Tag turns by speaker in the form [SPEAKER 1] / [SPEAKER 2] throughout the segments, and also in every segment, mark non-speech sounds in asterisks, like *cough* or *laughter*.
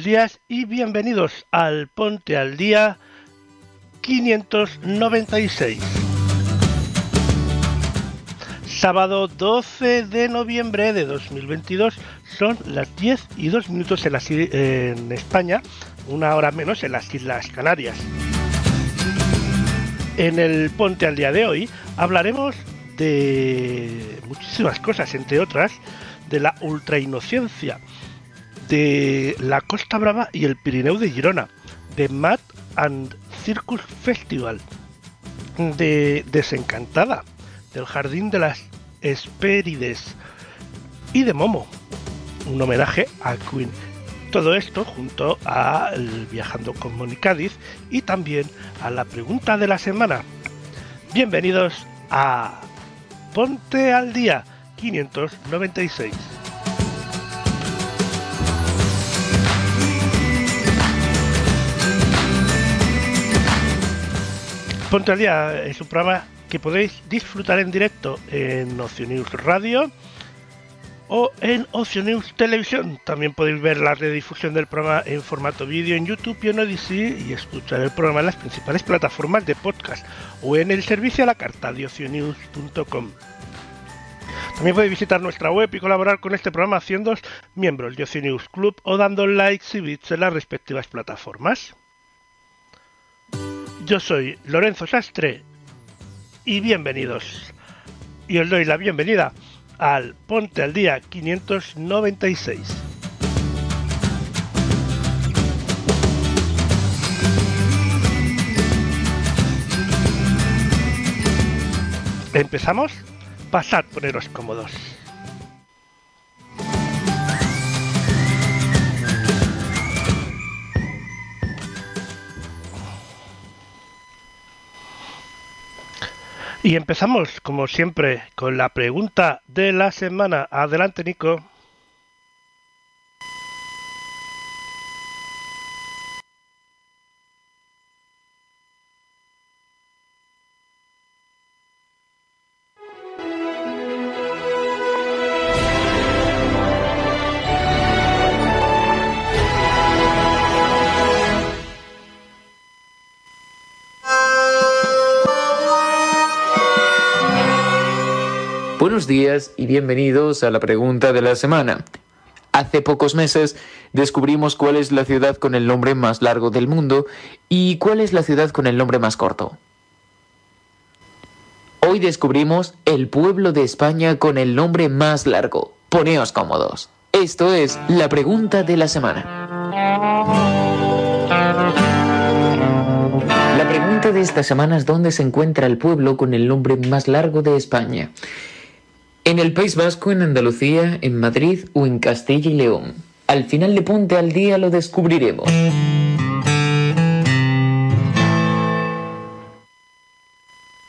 [SPEAKER 1] Buenos días y bienvenidos al Ponte al Día 596. Sábado 12 de noviembre de 2022 son las 10 y 2 minutos en, España, una hora menos en las Islas Canarias. En el Ponte al Día de hoy hablaremos de muchísimas cosas, entre otras, de la ultrainocencia, de la Costa Brava y el Pirineo de Girona, de Mad and Circus Festival, de Desencantada, del Jardín de las Hespérides y de Momo, un homenaje a Queen. Todo esto junto a Viajando con Moni Cádiz y también a la pregunta de la semana. Bienvenidos a Ponte al Día 596. Ponte al Día es un programa que podéis disfrutar en directo en Ocio News Radio o en Ocio News Televisión. También podéis ver la redifusión del programa en formato vídeo en YouTube y en Odyssey y escuchar el programa en las principales plataformas de podcast o en el servicio a la carta de ocionews.com. También podéis visitar nuestra web y colaborar con este programa haciendo miembros de Ocio News Club o dando likes y bits en las respectivas plataformas. Yo soy Lorenzo Sastre y bienvenidos. Y os doy la bienvenida al Ponte al Día 596. ¿Empezamos? Pasad, poneros cómodos. Y empezamos, como siempre, con la pregunta de la semana. Adelante, Nico.
[SPEAKER 2] Buenos días y bienvenidos a la pregunta de la semana. Hace pocos meses descubrimos cuál es la ciudad con el nombre más largo del mundo y cuál es la ciudad con el nombre más corto. Hoy descubrimos el pueblo de España con el nombre más largo. Poneos cómodos. Esto es la pregunta de la semana. La pregunta de esta semana es dónde se encuentra el pueblo con el nombre más largo de España. En el País Vasco, en Andalucía, en Madrid o en Castilla y León. Al final de Ponte al Día lo descubriremos.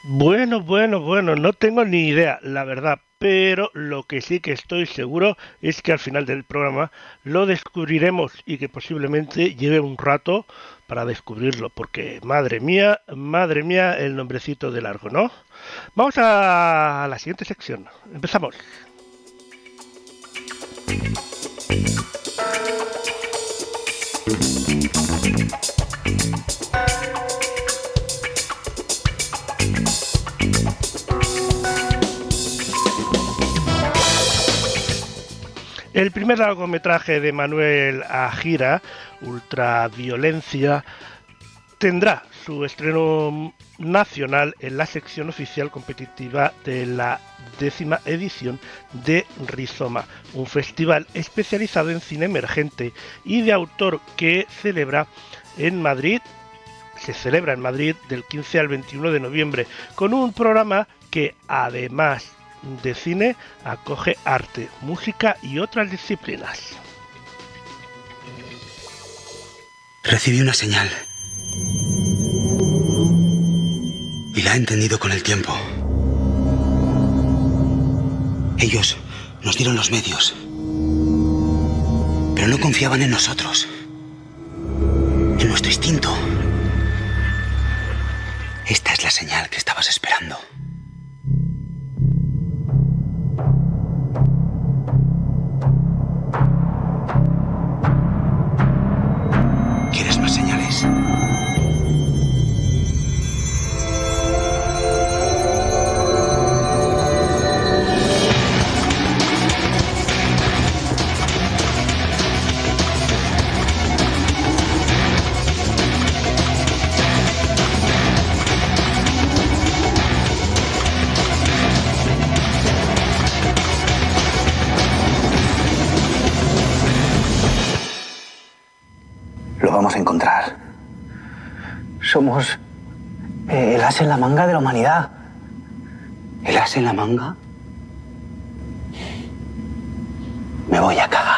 [SPEAKER 1] Bueno, bueno, bueno, no tengo ni idea, la verdad, pero lo que sí que estoy seguro es que al final del programa lo descubriremos y que posiblemente lleve un rato para descubrirlo, porque madre mía, madre mía, el nombrecito de largo, ¿no? Vamos a la siguiente sección. Empezamos. El primer largometraje de Manuel Agira, Ultraviolencia, tendrá su estreno nacional en la sección oficial competitiva de la décima edición de Rizoma, un festival especializado en cine emergente y de autor que celebra en Madrid, se celebra en Madrid del 15 al 21 de noviembre, con un programa que además de cine acoge arte, música y otras disciplinas.
[SPEAKER 3] Recibí una señal. Y la he entendido con el tiempo. Ellos nos dieron los medios. Pero no confiaban en nosotros. En nuestro instinto. Esta es la señal que estabas esperando. Somos eh, el as en la manga de la humanidad. ¿El as en la manga? Me voy a cagar.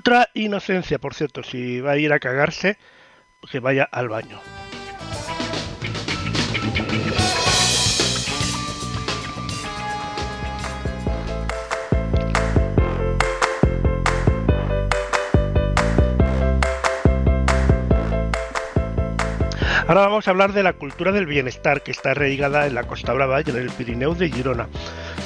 [SPEAKER 1] Ultra inocencia, por cierto, si va a ir a cagarse, que vaya al baño. Ahora vamos a hablar de la cultura del bienestar que está arraigada en la Costa Brava y en el Pirineo de Girona.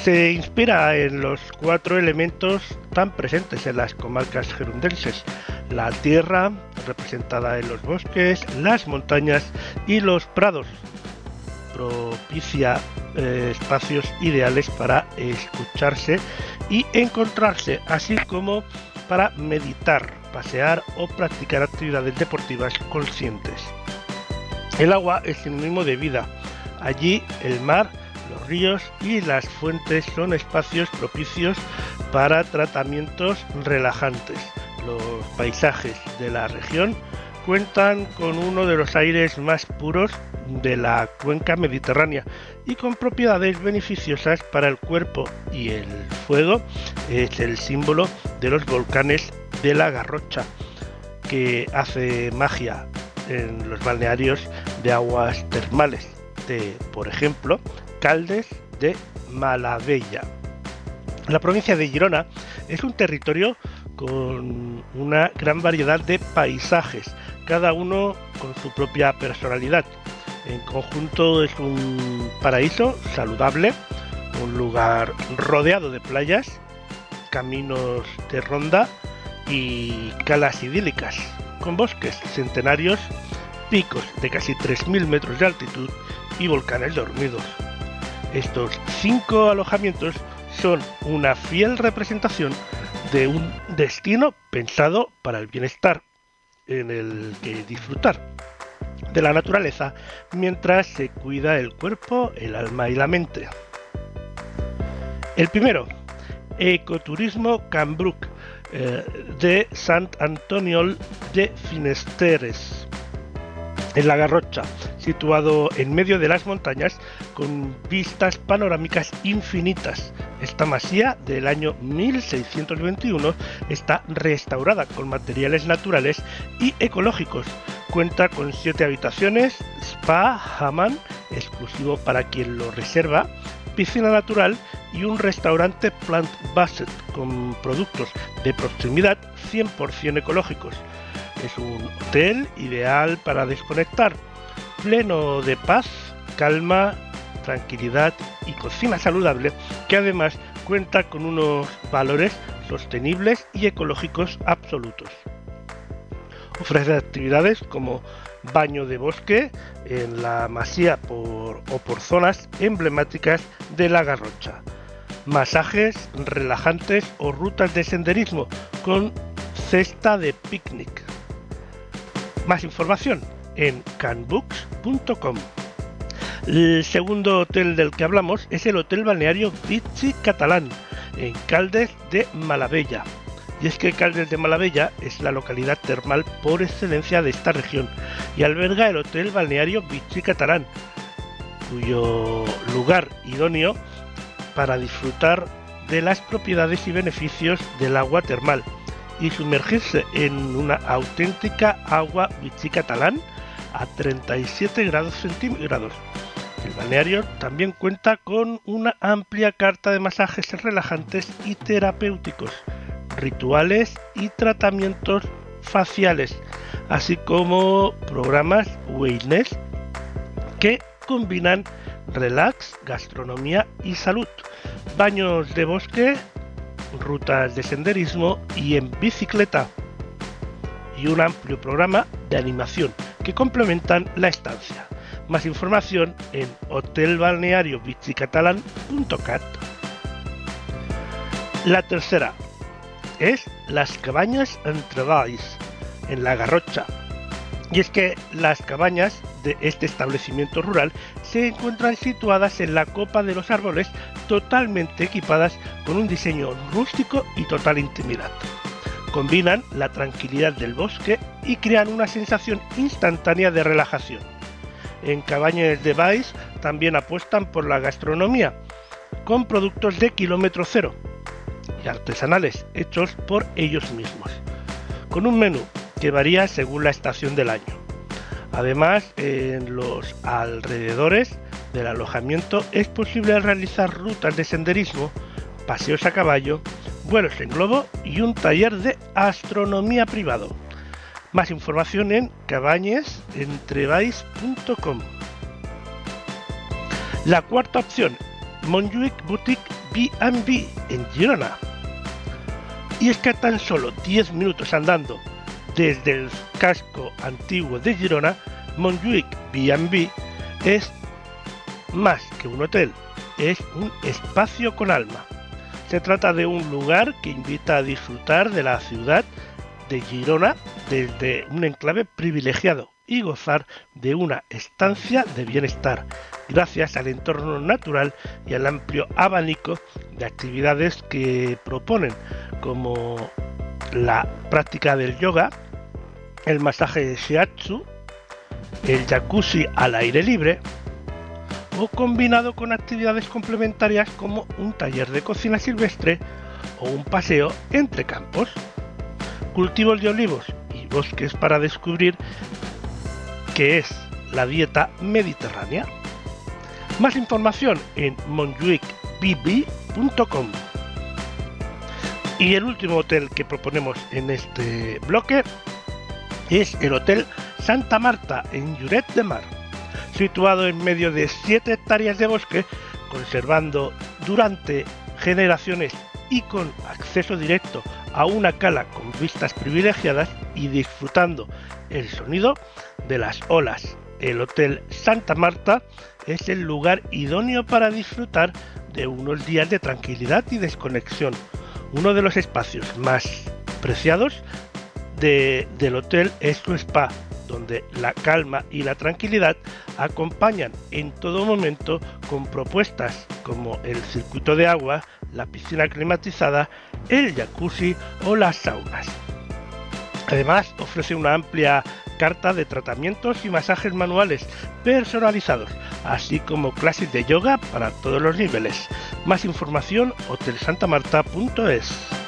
[SPEAKER 1] Se inspira en los cuatro elementos tan presentes en las comarcas gerundenses. La tierra, representada en los bosques, las montañas y los prados. Propicia eh, espacios ideales para escucharse y encontrarse, así como para meditar, pasear o practicar actividades deportivas conscientes. El agua es sinónimo de vida. Allí el mar, los ríos y las fuentes son espacios propicios para tratamientos relajantes. Los paisajes de la región cuentan con uno de los aires más puros de la cuenca mediterránea y con propiedades beneficiosas para el cuerpo y el fuego es el símbolo de los volcanes de la Garrocha que hace magia en los balnearios de aguas termales de, por ejemplo, Caldes de Malavella. La provincia de Girona es un territorio con una gran variedad de paisajes, cada uno con su propia personalidad. En conjunto es un paraíso saludable, un lugar rodeado de playas, caminos de ronda y calas idílicas, con bosques centenarios, picos de casi 3.000 metros de altitud y volcanes dormidos. Estos cinco alojamientos son una fiel representación de un destino pensado para el bienestar, en el que disfrutar de la naturaleza mientras se cuida el cuerpo, el alma y la mente. El primero, Ecoturismo Cambruc, eh, de Sant Antonio de Finesteres. en La Garrocha, situado en medio de las montañas con vistas panorámicas infinitas. Esta masía del año 1621 está restaurada con materiales naturales y ecológicos. Cuenta con siete habitaciones, spa, hammam, exclusivo para quien lo reserva, piscina natural y un restaurante plant-based con productos de proximidad 100% ecológicos. Es un hotel ideal para desconectar, pleno de paz, calma, tranquilidad y cocina saludable que además cuenta con unos valores sostenibles y ecológicos absolutos. Ofrece actividades como baño de bosque en la masía o por zonas emblemáticas de la Garrocha, masajes relajantes o rutas de senderismo con cesta de picnic. Más información en canbooks.com. El segundo hotel del que hablamos es el Hotel Balneario Vichy Catalán, en Caldes de Malabella. Y es que Caldes de Malabella es la localidad termal por excelencia de esta región y alberga el Hotel Balneario Vichy Catalán, cuyo lugar idóneo para disfrutar de las propiedades y beneficios del agua termal y sumergirse en una auténtica agua Vichy Catalán a 37 grados centígrados. El balneario también cuenta con una amplia carta de masajes relajantes y terapéuticos, rituales y tratamientos faciales, así como programas wellness que combinan relax, gastronomía y salud, baños de bosque, rutas de senderismo y en bicicleta, y un amplio programa de animación que complementan la estancia. Más información en hotelbalneariobicicatalan.cat. La tercera es las cabañas Entrevalls en La Garrocha. Y es que las cabañas de este establecimiento rural se encuentran situadas en la copa de los árboles totalmente equipadas con un diseño rústico y total intimidad. Combinan la tranquilidad del bosque y crean una sensación instantánea de relajación. En Cabañas de Baix también apuestan por la gastronomía, con productos de kilómetro cero artesanales hechos por ellos mismos, con un menú que varía según la estación del año. Además, en los alrededores del alojamiento es posible realizar rutas de senderismo, paseos a caballo, vuelos en globo y un taller de astronomía privado. Más información en cabañesentrebais.com. La cuarta opción, Montjuic Boutique B&B en Girona. Y es que a tan solo 10 minutos andando desde el casco antiguo de Girona, Montjuic B&B es más que un hotel, es un espacio con alma. Se trata de un lugar que invita a disfrutar de la ciudad de Girona desde un enclave privilegiado y gozar de una estancia de bienestar, gracias al entorno natural y al amplio abanico de actividades que proponen, como la práctica del yoga, el masaje de shiatsu, el jacuzzi al aire libre, o combinado con actividades complementarias como un taller de cocina silvestre o un paseo entre campos, cultivos de olivos y bosques para descubrir qué es la dieta mediterránea. Más información en monjuicbb.com. Y el último hotel que proponemos en este bloque es el Hotel Santa Marta en Lloret de Mar situado en medio de 7 hectáreas de bosque, conservando durante generaciones y con acceso directo a una cala con vistas privilegiadas y disfrutando el sonido de las olas. El Hotel Santa Marta es el lugar idóneo para disfrutar de unos días de tranquilidad y desconexión. Uno de los espacios más preciados del hotel es su spa, donde la calma y la tranquilidad acompañan en todo momento con propuestas como el circuito de agua, la piscina climatizada, el jacuzzi o las saunas. Además, ofrece una amplia carta de tratamientos y masajes manuales personalizados, así como clases de yoga para todos los niveles. Más información hotelsantamarta.es.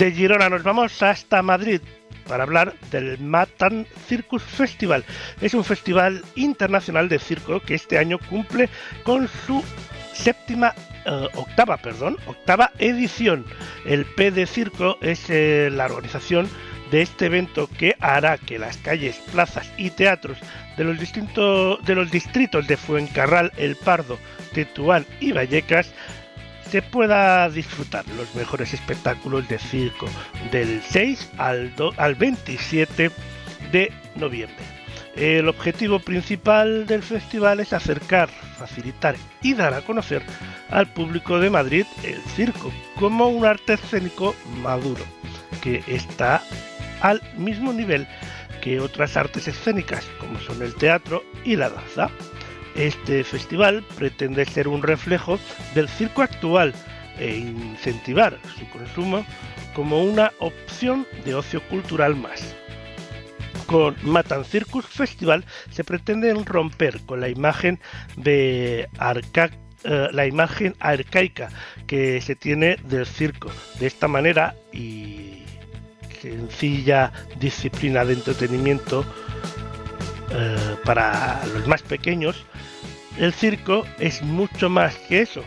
[SPEAKER 1] De Girona nos vamos hasta Madrid para hablar del Matan Circus Festival. Es un festival internacional de circo que este año cumple con su séptima eh, octava, perdón, octava edición. El P de Circo es eh, la organización de este evento que hará que las calles, plazas y teatros de los, distintos, de los distritos de Fuencarral, El Pardo, Tetuán y Vallecas se pueda disfrutar los mejores espectáculos de circo del 6 al, al 27 de noviembre. El objetivo principal del festival es acercar, facilitar y dar a conocer al público de Madrid el circo como un arte escénico maduro, que está al mismo nivel que otras artes escénicas como son el teatro y la danza. Este festival pretende ser un reflejo del circo actual e incentivar su consumo como una opción de ocio cultural más. Con Matan Circus Festival se pretende romper con la imagen de eh, la imagen arcaica que se tiene del circo. De esta manera y sencilla disciplina de entretenimiento eh, para los más pequeños, el circo es mucho más que eso,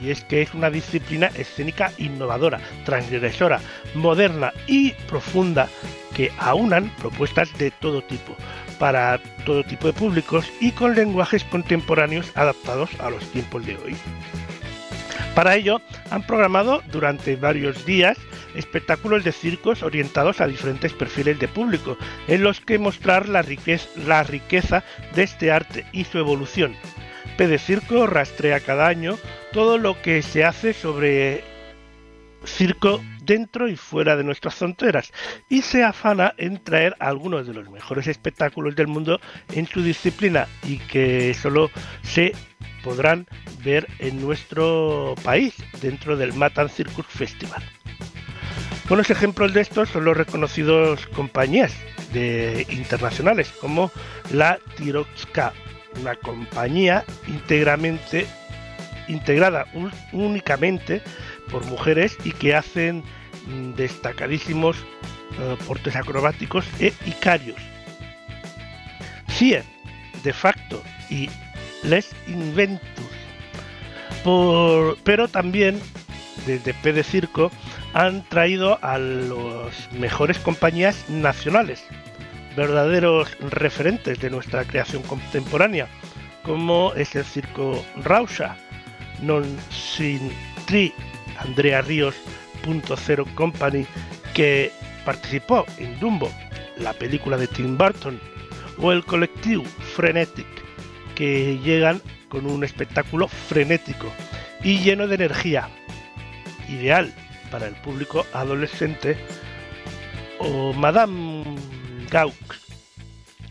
[SPEAKER 1] y es que es una disciplina escénica innovadora, transgresora, moderna y profunda que aunan propuestas de todo tipo, para todo tipo de públicos y con lenguajes contemporáneos adaptados a los tiempos de hoy. Para ello, han programado durante varios días espectáculos de circos orientados a diferentes perfiles de público, en los que mostrar la riqueza, de este arte y su evolución, P de Circo rastrea cada año todo lo que se hace sobre circo dentro y fuera de nuestras fronteras y se afana en traer algunos de los mejores espectáculos del mundo en su disciplina y que solo se podrán ver en nuestro país dentro del Matan Circus Festival. Buenos ejemplos de estos son los reconocidos compañías de internacionales como la Tiroxka una compañía íntegramente integrada únicamente por mujeres y que hacen mm, destacadísimos eh, portes acrobáticos e icarios. CIE, de facto y Les Inventus. pero también desde P de Circo han traído a las mejores compañías nacionales verdaderos referentes de nuestra creación contemporánea, como es el circo Rausha, Non Sin Tri, Andrea Ríos, Punto Company, que participó en Dumbo, la película de Tim Burton, o el colectivo Frenetic, que llegan con un espectáculo frenético y lleno de energía, ideal para el público adolescente, o Madame Gaux,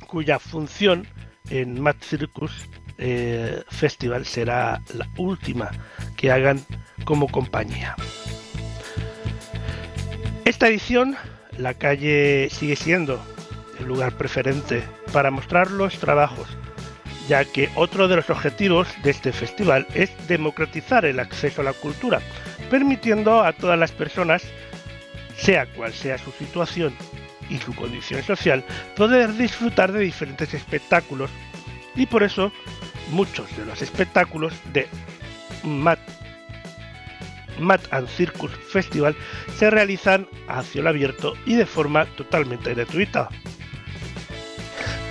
[SPEAKER 1] cuya función en Mad Circus eh, Festival será la última que hagan como compañía. Esta edición, la calle sigue siendo el lugar preferente para mostrar los trabajos, ya que otro de los objetivos de este festival es democratizar el acceso a la cultura, permitiendo a todas las personas, sea cual sea su situación y su condición social poder disfrutar de diferentes espectáculos y por eso muchos de los espectáculos de Mad, Mad and Circus Festival se realizan a cielo abierto y de forma totalmente gratuita.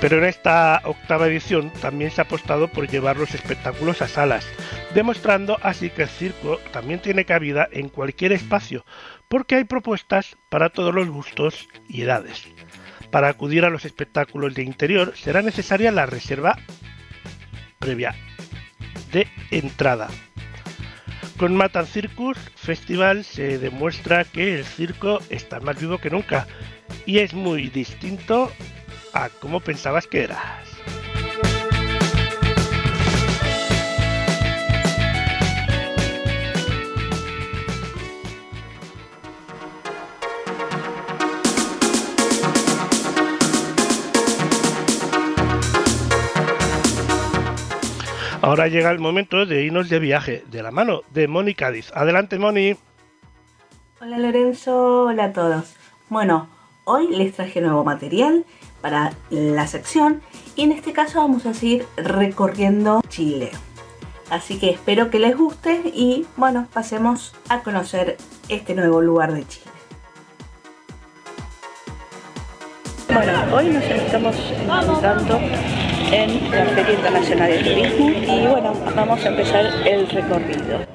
[SPEAKER 1] Pero en esta octava edición también se ha apostado por llevar los espectáculos a salas, demostrando así que el circo también tiene cabida en cualquier espacio, porque hay propuestas para todos los gustos y edades. Para acudir a los espectáculos de interior será necesaria la reserva previa de entrada. Con Matan Circus Festival se demuestra que el circo está más vivo que nunca y es muy distinto a como pensabas que eras. Ahora llega el momento de irnos de viaje, de la mano de Moni Cádiz. Adelante, Moni.
[SPEAKER 4] Hola Lorenzo, hola a todos. Bueno, hoy les traje nuevo material para la sección y en este caso vamos a seguir recorriendo Chile. Así que espero que les guste y bueno, pasemos a conocer este nuevo lugar de Chile. Bueno, hoy nos estamos encontrando en la Feria Internacional de Turismo y bueno, vamos a empezar el recorrido.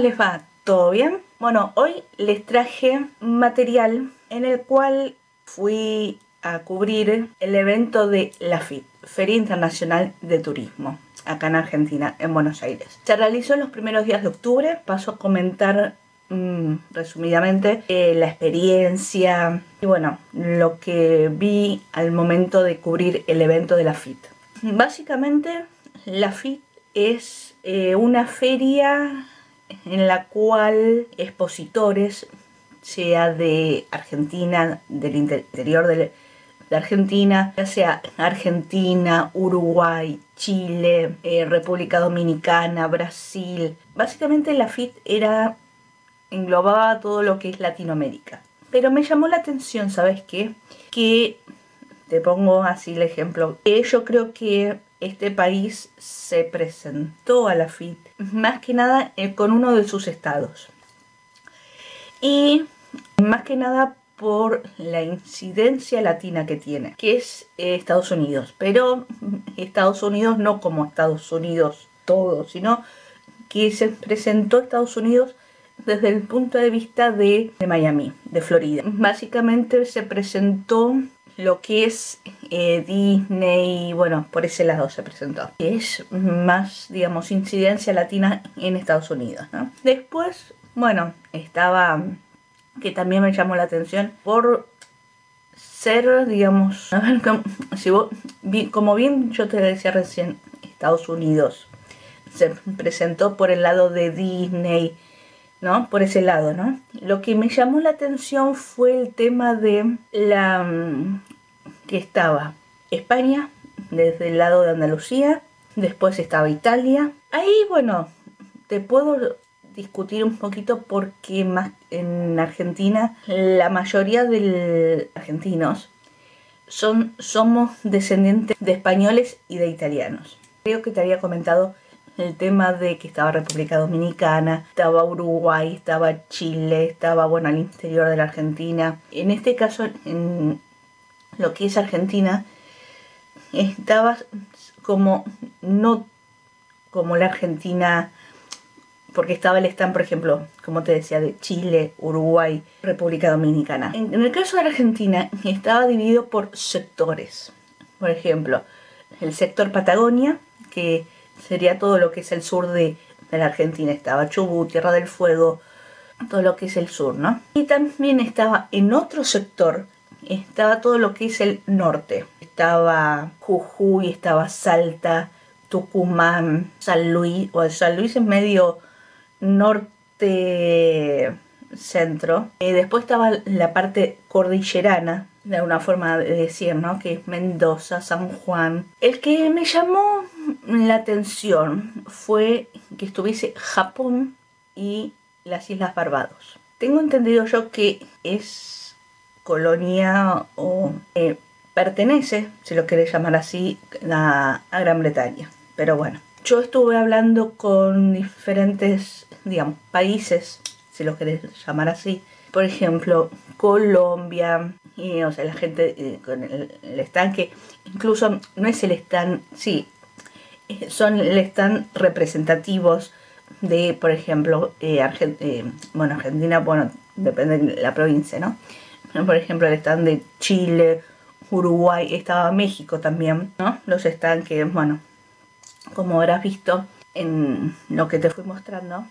[SPEAKER 4] Les va? ¿Todo bien? Bueno, hoy les traje material en el cual fui a cubrir el evento de la FIT, Feria Internacional de Turismo, acá en Argentina, en Buenos Aires. Se realizó en los primeros días de octubre, paso a comentar mm, resumidamente eh, la experiencia y bueno, lo que vi al momento de cubrir el evento de la FIT. Básicamente, la FIT es eh, una feria en la cual expositores, sea de Argentina, del interior de, Argentina, ya sea Argentina, Uruguay, Chile, eh, República Dominicana, Brasil. Básicamente la FIT era englobaba todo lo que es Latinoamérica. Pero me llamó la atención, ¿sabes qué? Que, te pongo así el ejemplo, que yo creo que este país se presentó a la FIT, más que nada eh, con uno de sus estados. Y más que nada por la incidencia latina que tiene, que es eh, Estados Unidos. Pero Estados Unidos no como Estados Unidos todo, sino que se presentó Estados Unidos desde el punto de vista de, de Miami, de Florida. Básicamente se presentó lo que es eh, Disney, bueno, por ese lado se presentó. Es más, digamos, incidencia latina en Estados Unidos, ¿no? Después, bueno, estaba, que también me llamó la atención, por ser, digamos, *laughs* a ver, como, si vos, como bien yo te decía recién, Estados Unidos se presentó por el lado de Disney, ¿no? Por ese lado, ¿no? Lo que me llamó la atención fue el tema de la mm, que estaba España desde el lado de Andalucía, después estaba Italia. Ahí, bueno, te puedo discutir un poquito porque más en Argentina la mayoría de argentinos son, somos descendientes de españoles y de italianos. Creo que te había comentado el tema de que estaba República Dominicana, estaba Uruguay, estaba Chile, estaba bueno al interior de la Argentina. En este caso, en lo que es Argentina, estaba como no como la Argentina porque estaba el stand, por ejemplo, como te decía, de Chile, Uruguay, República Dominicana. En, el caso de Argentina, estaba dividido por sectores. Por ejemplo, el sector Patagonia, que sería todo lo que es el sur de, la Argentina. Estaba Chubut, Tierra del Fuego, todo lo que es el sur, ¿no? Y también estaba en otro sector, estaba todo lo que es el norte. Estaba Jujuy, estaba Salta, Tucumán, San Luis, o San Luis es medio norte centro. Y después estaba la parte cordillerana, de alguna forma de decir, ¿no? Que es Mendoza, San Juan. El que me llamó la atención fue que estuviese Japón y las Islas Barbados. Tengo entendido yo que es colonia o eh, pertenece, si lo querés llamar así, a Gran Bretaña. Pero bueno, yo estuve hablando con diferentes, digamos, países, si lo querés llamar así. Por ejemplo, Colombia, y, o sea, la gente eh, con el, estanque, incluso no es el stand, sí, eh, son el stand representativos de, por ejemplo, eh, bueno, Argentina, bueno, depende de la provincia, ¿no? Por ejemplo, el stand de Chile, Uruguay, estaba México también, ¿no? Los estanques, bueno, como habrás visto en lo que te fui mostrando.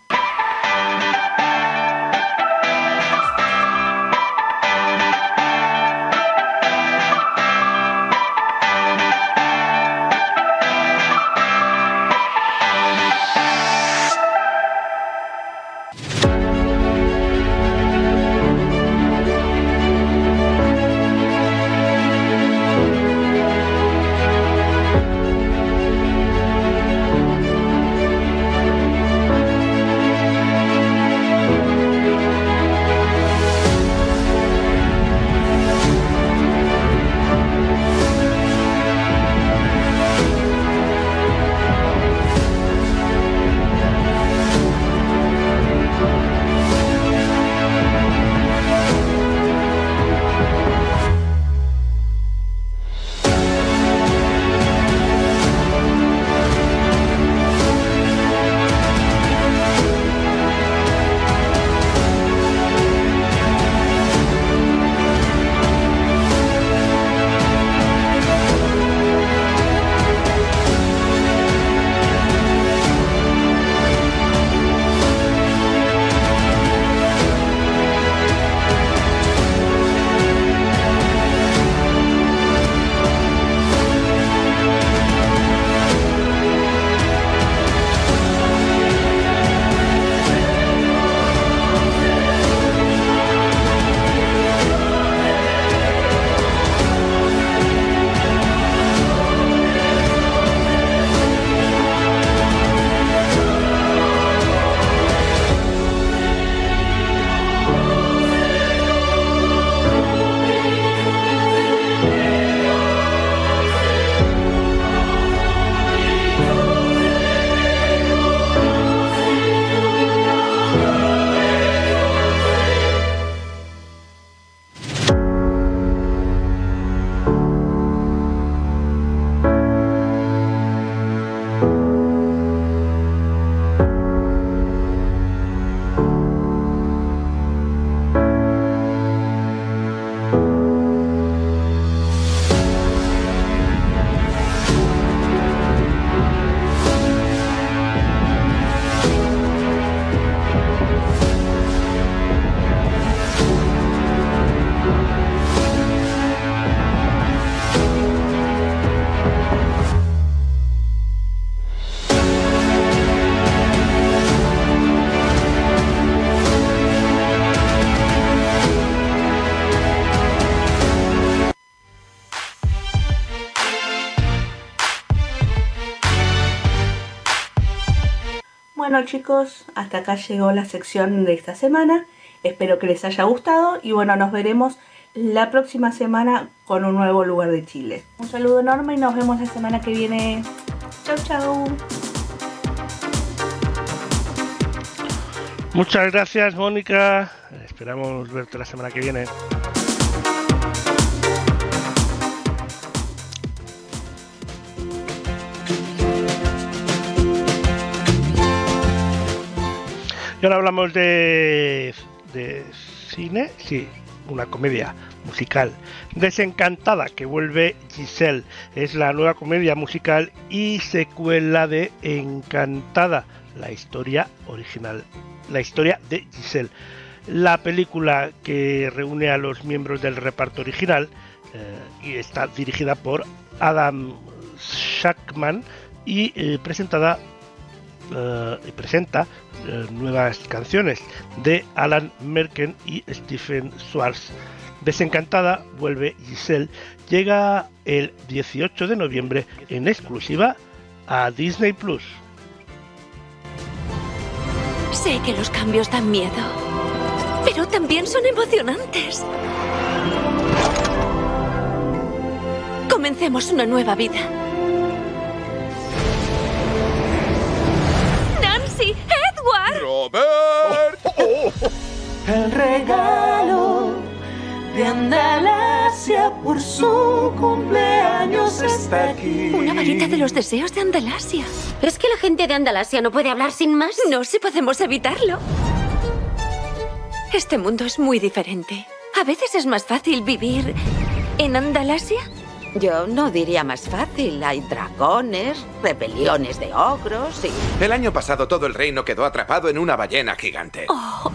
[SPEAKER 4] Bueno chicos, hasta acá llegó la sección de esta semana. Espero que les haya gustado y bueno, nos veremos la próxima semana con un nuevo lugar de Chile. Un saludo enorme y nos vemos la semana que viene. Chau chau.
[SPEAKER 1] Muchas gracias Mónica. Esperamos verte la semana que viene. Y ahora hablamos de, de cine, sí, una comedia musical. Desencantada, que vuelve Giselle. Es la nueva comedia musical y secuela de Encantada, la historia original, la historia de Giselle. La película que reúne a los miembros del reparto original eh, y está dirigida por Adam Shackman y eh, presentada eh, y presenta eh, nuevas canciones de Alan Merken y Stephen Schwartz. Desencantada vuelve Giselle, llega el 18 de noviembre en exclusiva a Disney Plus.
[SPEAKER 5] Sé que los cambios dan miedo, pero también son emocionantes. Comencemos una nueva vida.
[SPEAKER 6] El regalo de Andalasia por su cumpleaños está aquí.
[SPEAKER 5] Una varita de los deseos de Andalasia.
[SPEAKER 7] ¿Es que la gente de Andalasia no puede hablar sin más?
[SPEAKER 5] No, si podemos evitarlo. Este mundo es muy diferente. A veces es más fácil vivir en Andalasia.
[SPEAKER 8] Yo no diría más fácil. Hay dragones, rebeliones de ogros y...
[SPEAKER 9] El año pasado todo el reino quedó atrapado en una ballena gigante.
[SPEAKER 5] Oh,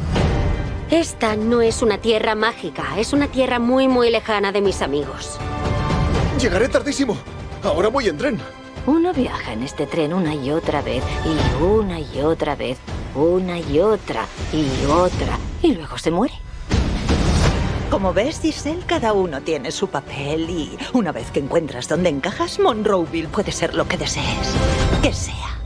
[SPEAKER 7] Esta no es una tierra mágica, es una tierra muy muy lejana de mis amigos.
[SPEAKER 10] Llegaré tardísimo. Ahora voy en tren.
[SPEAKER 7] Uno viaja en este tren una y otra vez, y una y otra vez, una y otra, y otra, y luego se muere.
[SPEAKER 8] Como ves, Giselle, cada uno tiene su papel y una vez que encuentras dónde encajas, Monroeville puede ser lo que desees. Que sea.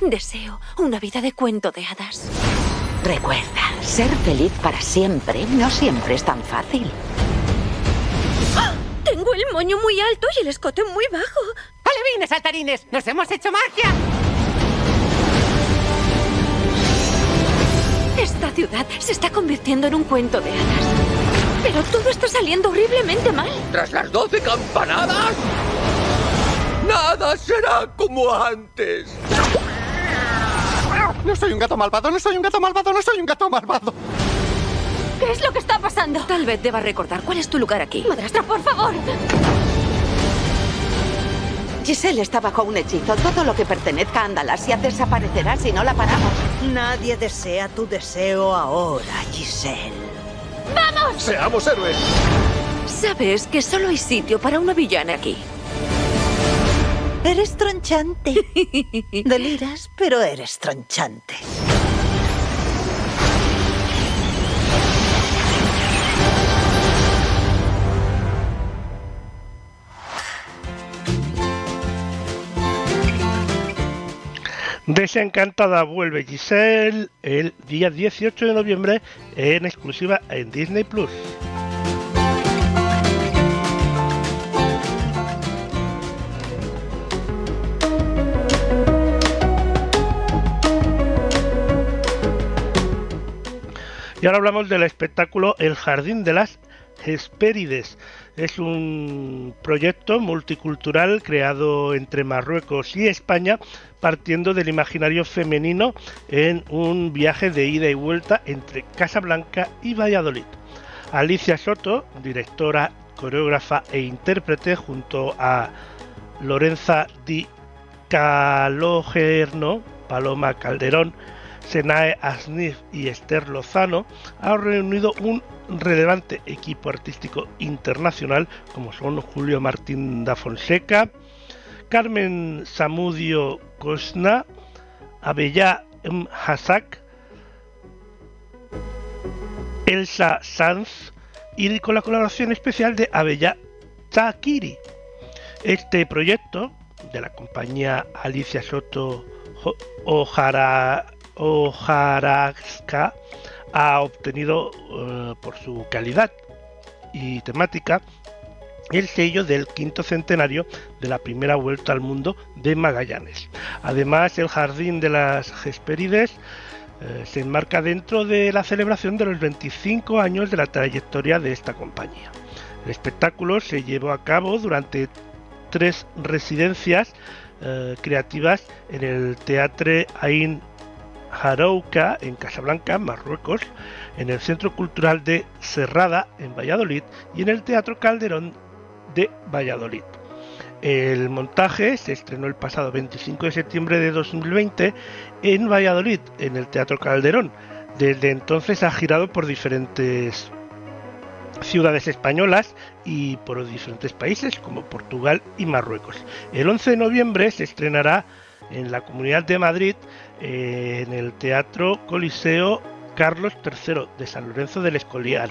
[SPEAKER 5] deseo una vida de cuento de hadas.
[SPEAKER 8] Recuerda, ser feliz para siempre no siempre es tan fácil.
[SPEAKER 5] ¡Ah! Tengo el moño muy alto y el escote muy bajo.
[SPEAKER 11] ¡Alevines, saltarines! ¡Nos hemos hecho magia!
[SPEAKER 5] Esta ciudad se está convirtiendo en un cuento de hadas. Pero todo está saliendo horriblemente mal.
[SPEAKER 12] Tras las doce campanadas, nada será como antes.
[SPEAKER 11] No soy un gato malvado, no soy un gato malvado, no soy un gato malvado.
[SPEAKER 5] ¿Qué es lo que está pasando? Tal vez deba recordar cuál es tu lugar aquí.
[SPEAKER 7] Madrastra, por favor.
[SPEAKER 8] Giselle está bajo un hechizo. Todo lo que pertenezca a Andalasia desaparecerá si no la paramos. Nadie desea tu deseo ahora, Giselle.
[SPEAKER 5] ¡Vamos!
[SPEAKER 10] ¡Seamos héroes!
[SPEAKER 5] Sabes que solo hay sitio para una villana aquí.
[SPEAKER 8] Eres tronchante. *laughs* Deliras, pero eres tronchante.
[SPEAKER 1] Desencantada vuelve Giselle el día 18 de noviembre en exclusiva en Disney Plus. Y ahora hablamos del espectáculo El Jardín de las Hespérides. Es un proyecto multicultural creado entre Marruecos y España, partiendo del imaginario femenino en un viaje de ida y vuelta entre Casablanca y Valladolid. Alicia Soto, directora, coreógrafa e intérprete, junto a Lorenza Di Calogerno, Paloma Calderón, Senae Asnif y Esther Lozano han reunido un relevante equipo artístico internacional como son Julio Martín da Fonseca, Carmen Samudio Kosna, Abella M. Hassak, Elsa Sanz y con la colaboración especial de Abella Takiri. Este proyecto de la compañía Alicia Soto Hojarasca ha obtenido eh, por su calidad y temática el sello del quinto centenario de la primera vuelta al mundo de Magallanes. Además, el Jardín de las Hespérides eh, se enmarca dentro de la celebración de los 25 años de la trayectoria de esta compañía. El espectáculo se llevó a cabo durante tres residencias eh, creativas en el Teatre Ain Harouka en Casablanca, Marruecos, en el Centro Cultural de Serrada en Valladolid y en el Teatro Calderón de Valladolid. El montaje se estrenó el pasado 25 de septiembre de 2020 en Valladolid, en el Teatro Calderón. Desde entonces ha girado por diferentes ciudades españolas y por diferentes países como Portugal y Marruecos. El 11 de noviembre se estrenará en la Comunidad de Madrid en el Teatro Coliseo Carlos III de San Lorenzo del Escorial.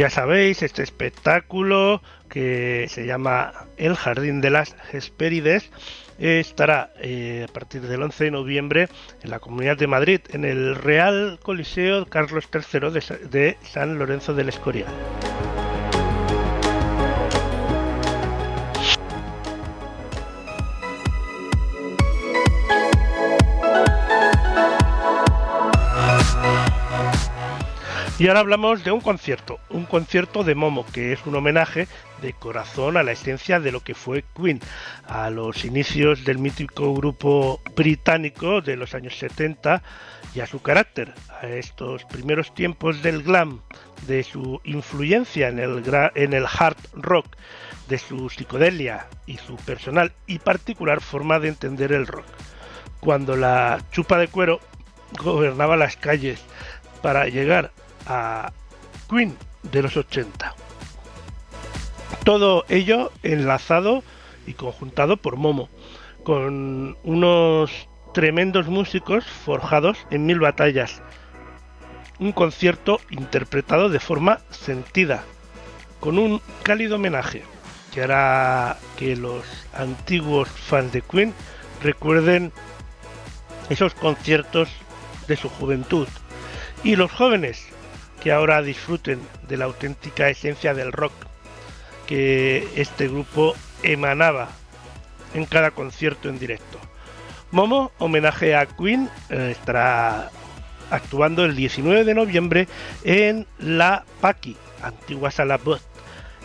[SPEAKER 1] Ya sabéis, este espectáculo que se llama El Jardín de las Hespérides estará eh, a partir del 11 de noviembre en la Comunidad de Madrid, en el Real Coliseo Carlos III de, de San Lorenzo del Escorial. Y ahora hablamos de un concierto, un concierto de Momo, que es un homenaje de corazón a la esencia de lo que fue Queen, a los inicios del mítico grupo británico de los años 70 y a su carácter, a estos primeros tiempos del glam, de su influencia en el, en el hard rock, de su psicodelia y su personal y particular forma de entender el rock. Cuando la chupa de cuero gobernaba las calles para llegar a Queen de los 80. Todo ello enlazado y conjuntado por Momo, con unos tremendos músicos forjados en mil batallas. Un concierto interpretado de forma sentida, con un cálido homenaje que hará que los antiguos fans de Queen recuerden esos conciertos de su juventud y los jóvenes que ahora disfruten de la auténtica esencia del rock que este grupo emanaba en cada concierto en directo. Momo, homenaje a Queen, eh, estará actuando el 19 de noviembre en la Paqui, antigua sala Bot,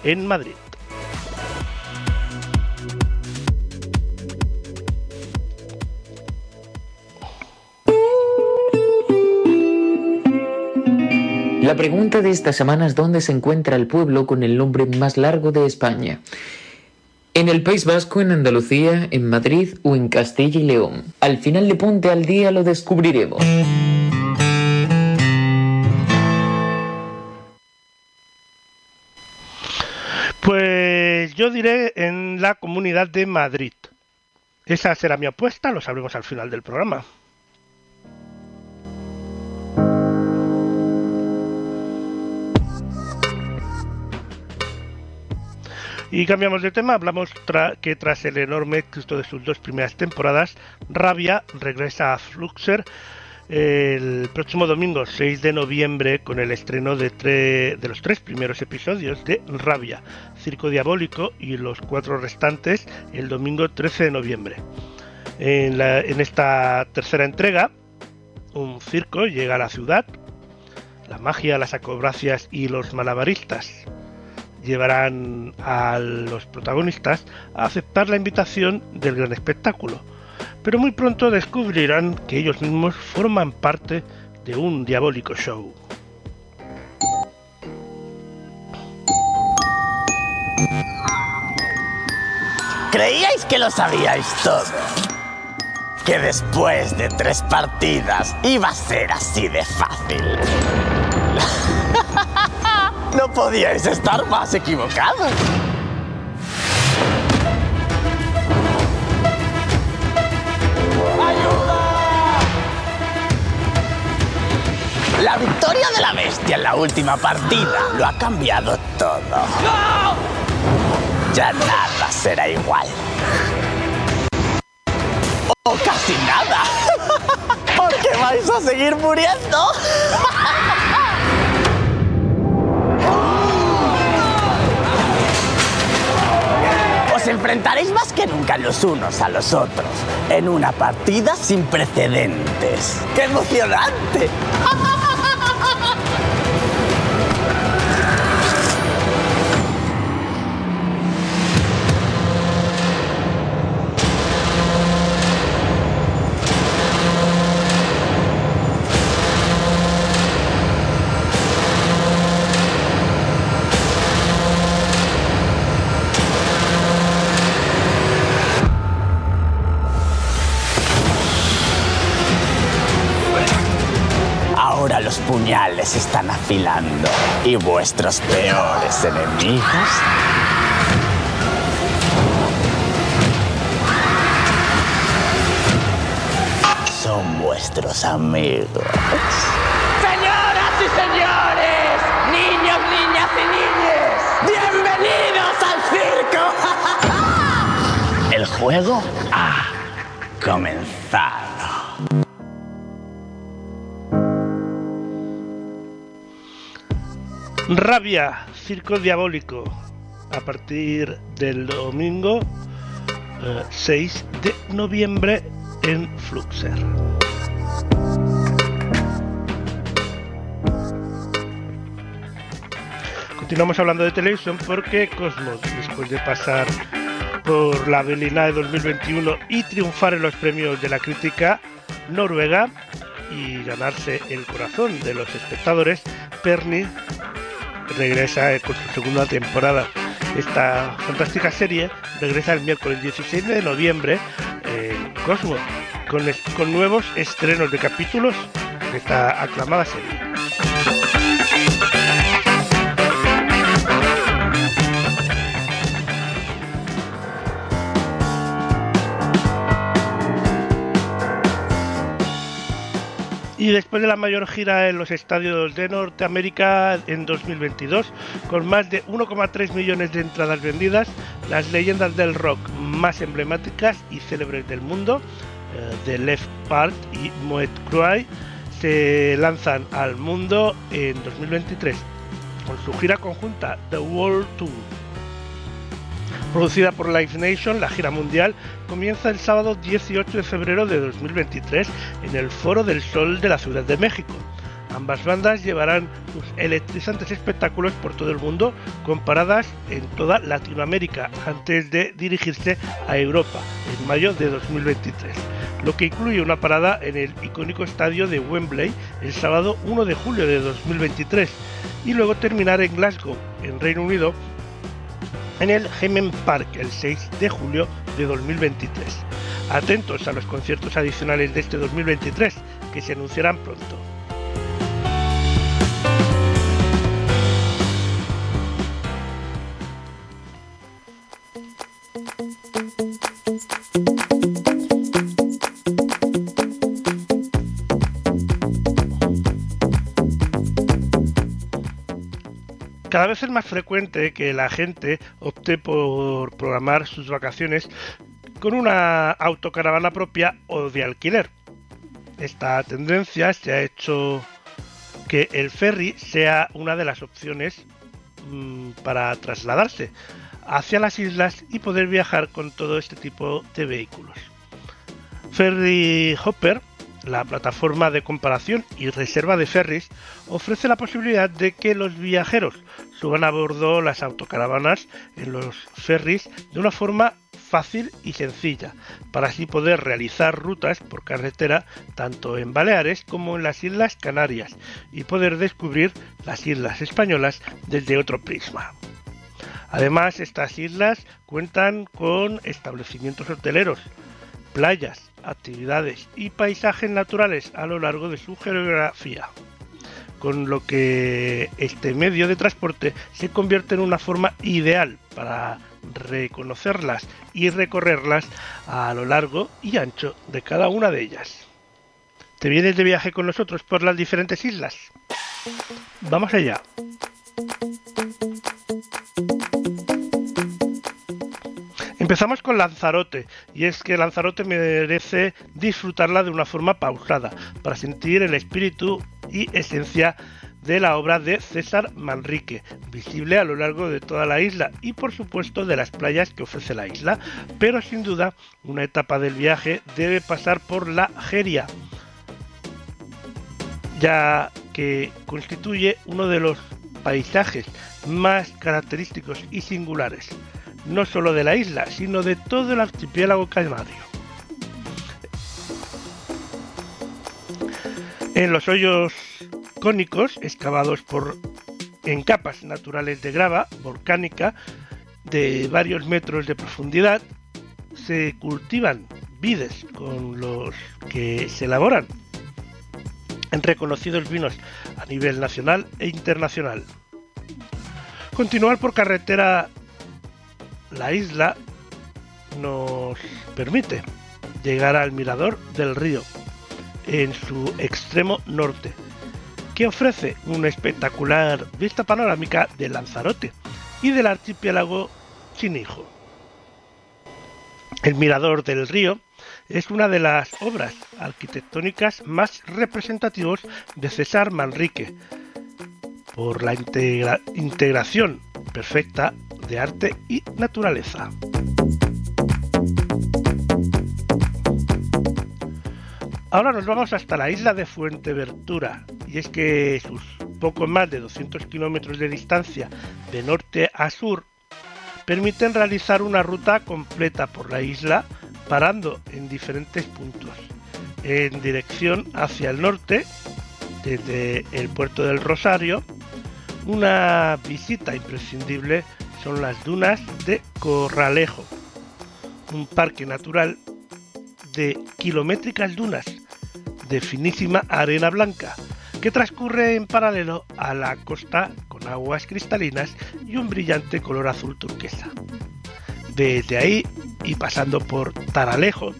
[SPEAKER 1] en Madrid.
[SPEAKER 2] La pregunta de esta semana es dónde se encuentra el pueblo con el nombre más largo de España. En el País Vasco, en Andalucía, en Madrid o en Castilla y León. Al final de Ponte al Día lo descubriremos.
[SPEAKER 1] Pues yo diré en la comunidad de Madrid. Esa será mi apuesta, lo sabremos al final del programa. Y cambiamos de tema, hablamos que tras el enorme éxito de sus dos primeras temporadas, Rabia regresa a Fluxer el próximo domingo 6 de noviembre con el estreno de, los tres primeros episodios de Rabia, Circo Diabólico y los cuatro restantes el domingo 13 de noviembre. En, en esta tercera entrega, un circo llega a la ciudad. La magia, las acrobacias y los malabaristas llevarán a los protagonistas a aceptar la invitación del gran espectáculo. Pero muy pronto descubrirán que ellos mismos forman parte de un diabólico show.
[SPEAKER 13] ¿Creíais que lo sabíais todo? Que después de tres partidas iba a ser así de fácil. No podíais estar más equivocados. La victoria de la bestia en la última partida lo ha cambiado todo. Ya nada será igual. O casi nada. *laughs* Porque vais a seguir muriendo. *laughs* Enfrentaréis más que nunca los unos a los otros en una partida sin precedentes. ¡Qué emocionante! *laughs* se están afilando y vuestros peores enemigos son vuestros amigos.
[SPEAKER 6] Señoras y señores, niños, niñas y niñes,
[SPEAKER 13] ¡Bienvenidos al circo! *laughs* El juego ha comenzado.
[SPEAKER 1] Rabia, Circo Diabólico, a partir del domingo eh, 6 de noviembre en Fluxer. Continuamos hablando de televisión porque Cosmos, después de pasar por la Berlinale 2021 y triunfar en los premios de la crítica noruega y ganarse el corazón de los espectadores, Perny regresa eh, con su segunda temporada. Esta fantástica serie regresa el miércoles 16 de noviembre en Cosmos con, con nuevos estrenos de capítulos de esta aclamada serie. Y después de la mayor gira en los estadios de Norteamérica en 2022, con más de 1,3 millones de entradas vendidas, las leyendas del rock más emblemáticas y célebres del mundo, eh, The Left Part y Moet Cruy, se lanzan al mundo en 2023 con su gira conjunta The World Tour. Producida por Live Nation, la gira mundial comienza el sábado 18 de febrero de 2023 en el Foro del Sol de la Ciudad de México. Ambas bandas llevarán sus electrizantes espectáculos por todo el mundo, con paradas en toda Latinoamérica, antes de dirigirse a Europa en mayo de 2023, lo que incluye una parada en el icónico estadio de Wembley el sábado 1 de julio de 2023 y luego terminar en Glasgow, en Reino Unido, en el Hemen Park el 6 de julio de 2023. Atentos a los conciertos adicionales de este 2023 que se anunciarán pronto. Cada vez es más frecuente que la gente opte por programar sus vacaciones con una autocaravana propia o de alquiler. Esta tendencia se ha hecho que el ferry sea una de las opciones mm, para trasladarse hacia las islas y poder viajar con todo este tipo de vehículos. Ferry Hopper, la plataforma de comparación y reserva de ferries, ofrece la posibilidad de que los viajeros suban a bordo las autocaravanas en los ferries de una forma fácil y sencilla, para así poder realizar rutas por carretera tanto en Baleares como en las Islas Canarias y poder descubrir las islas españolas desde otro prisma. Además, estas islas cuentan con establecimientos hoteleros, playas, actividades y paisajes naturales a lo largo de su geografía con lo que este medio de transporte se convierte en una forma ideal para reconocerlas y recorrerlas a lo largo y ancho de cada una de ellas. ¿Te vienes de viaje con nosotros por las diferentes islas? Vamos allá. Empezamos con Lanzarote, y es que Lanzarote merece disfrutarla de una forma pausada, para sentir el espíritu y esencia de la obra de César Manrique, visible a lo largo de toda la isla y por supuesto de las playas que ofrece la isla, pero sin duda una etapa del viaje debe pasar por la Geria, ya que constituye uno de los paisajes más característicos y singulares, no solo de la isla, sino de todo el archipiélago canario. En los hoyos cónicos excavados por en capas naturales de grava volcánica de varios metros de profundidad se cultivan vides con los que se elaboran en reconocidos vinos a nivel nacional e internacional. Continuar por carretera la isla nos permite llegar al mirador del río en su extremo norte que ofrece una espectacular vista panorámica de Lanzarote y del archipiélago Chinijo. El Mirador del Río es una de las obras arquitectónicas más representativas de César Manrique, por la integración perfecta de arte y naturaleza. Ahora nos vamos hasta la isla de Fuenteventura, y es que sus poco más de 200 kilómetros de distancia de norte a sur permiten realizar una ruta completa por la isla parando en diferentes puntos. En dirección hacia el norte, desde el puerto del Rosario, una visita imprescindible son las dunas de Corralejo, un parque natural de kilométricas dunas de finísima arena blanca que transcurre en paralelo a la costa con aguas cristalinas y un brillante color azul turquesa. Desde ahí y pasando por Taralejo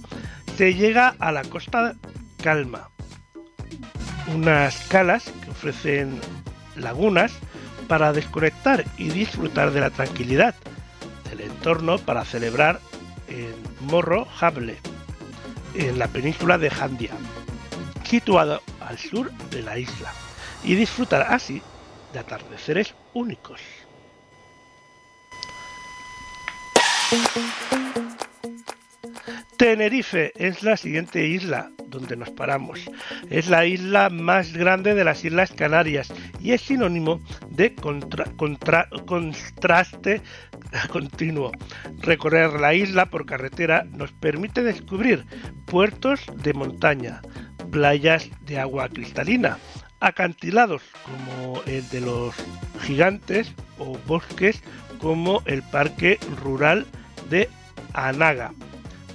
[SPEAKER 1] se llega a la costa Calma, unas calas que ofrecen lagunas para desconectar y disfrutar de la tranquilidad del entorno para celebrar en Morro Hable, en la península de Jandia situado al sur de la isla, y disfrutar así de atardeceres únicos. Tenerife es la siguiente isla donde nos paramos. Es la isla más grande de las Islas Canarias y es sinónimo de contraste *laughs* continuo. Recorrer la isla por carretera nos permite descubrir puertos de montaña, playas de agua cristalina, acantilados como el de los gigantes o bosques como el Parque Rural de Anaga,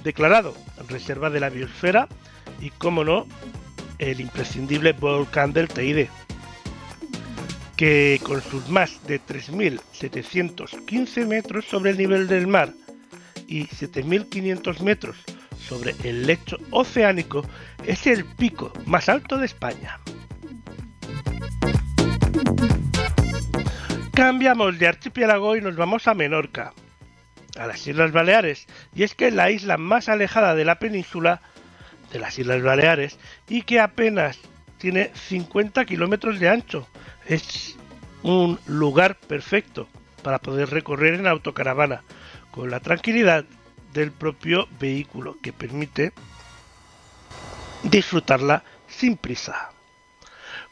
[SPEAKER 1] declarado Reserva de la Biosfera y, como no, el imprescindible volcán del Teide, que con sus más de 3.715 metros sobre el nivel del mar y 7.500 metros sobre el lecho oceánico es el pico más alto de España. Cambiamos de archipiélago y nos vamos a Menorca, a las Islas Baleares, y es que es la isla más alejada de la península de las Islas Baleares y que apenas tiene 50 kilómetros de ancho. Es un lugar perfecto para poder recorrer en autocaravana, con la tranquilidad del propio vehículo que permite disfrutarla sin prisa.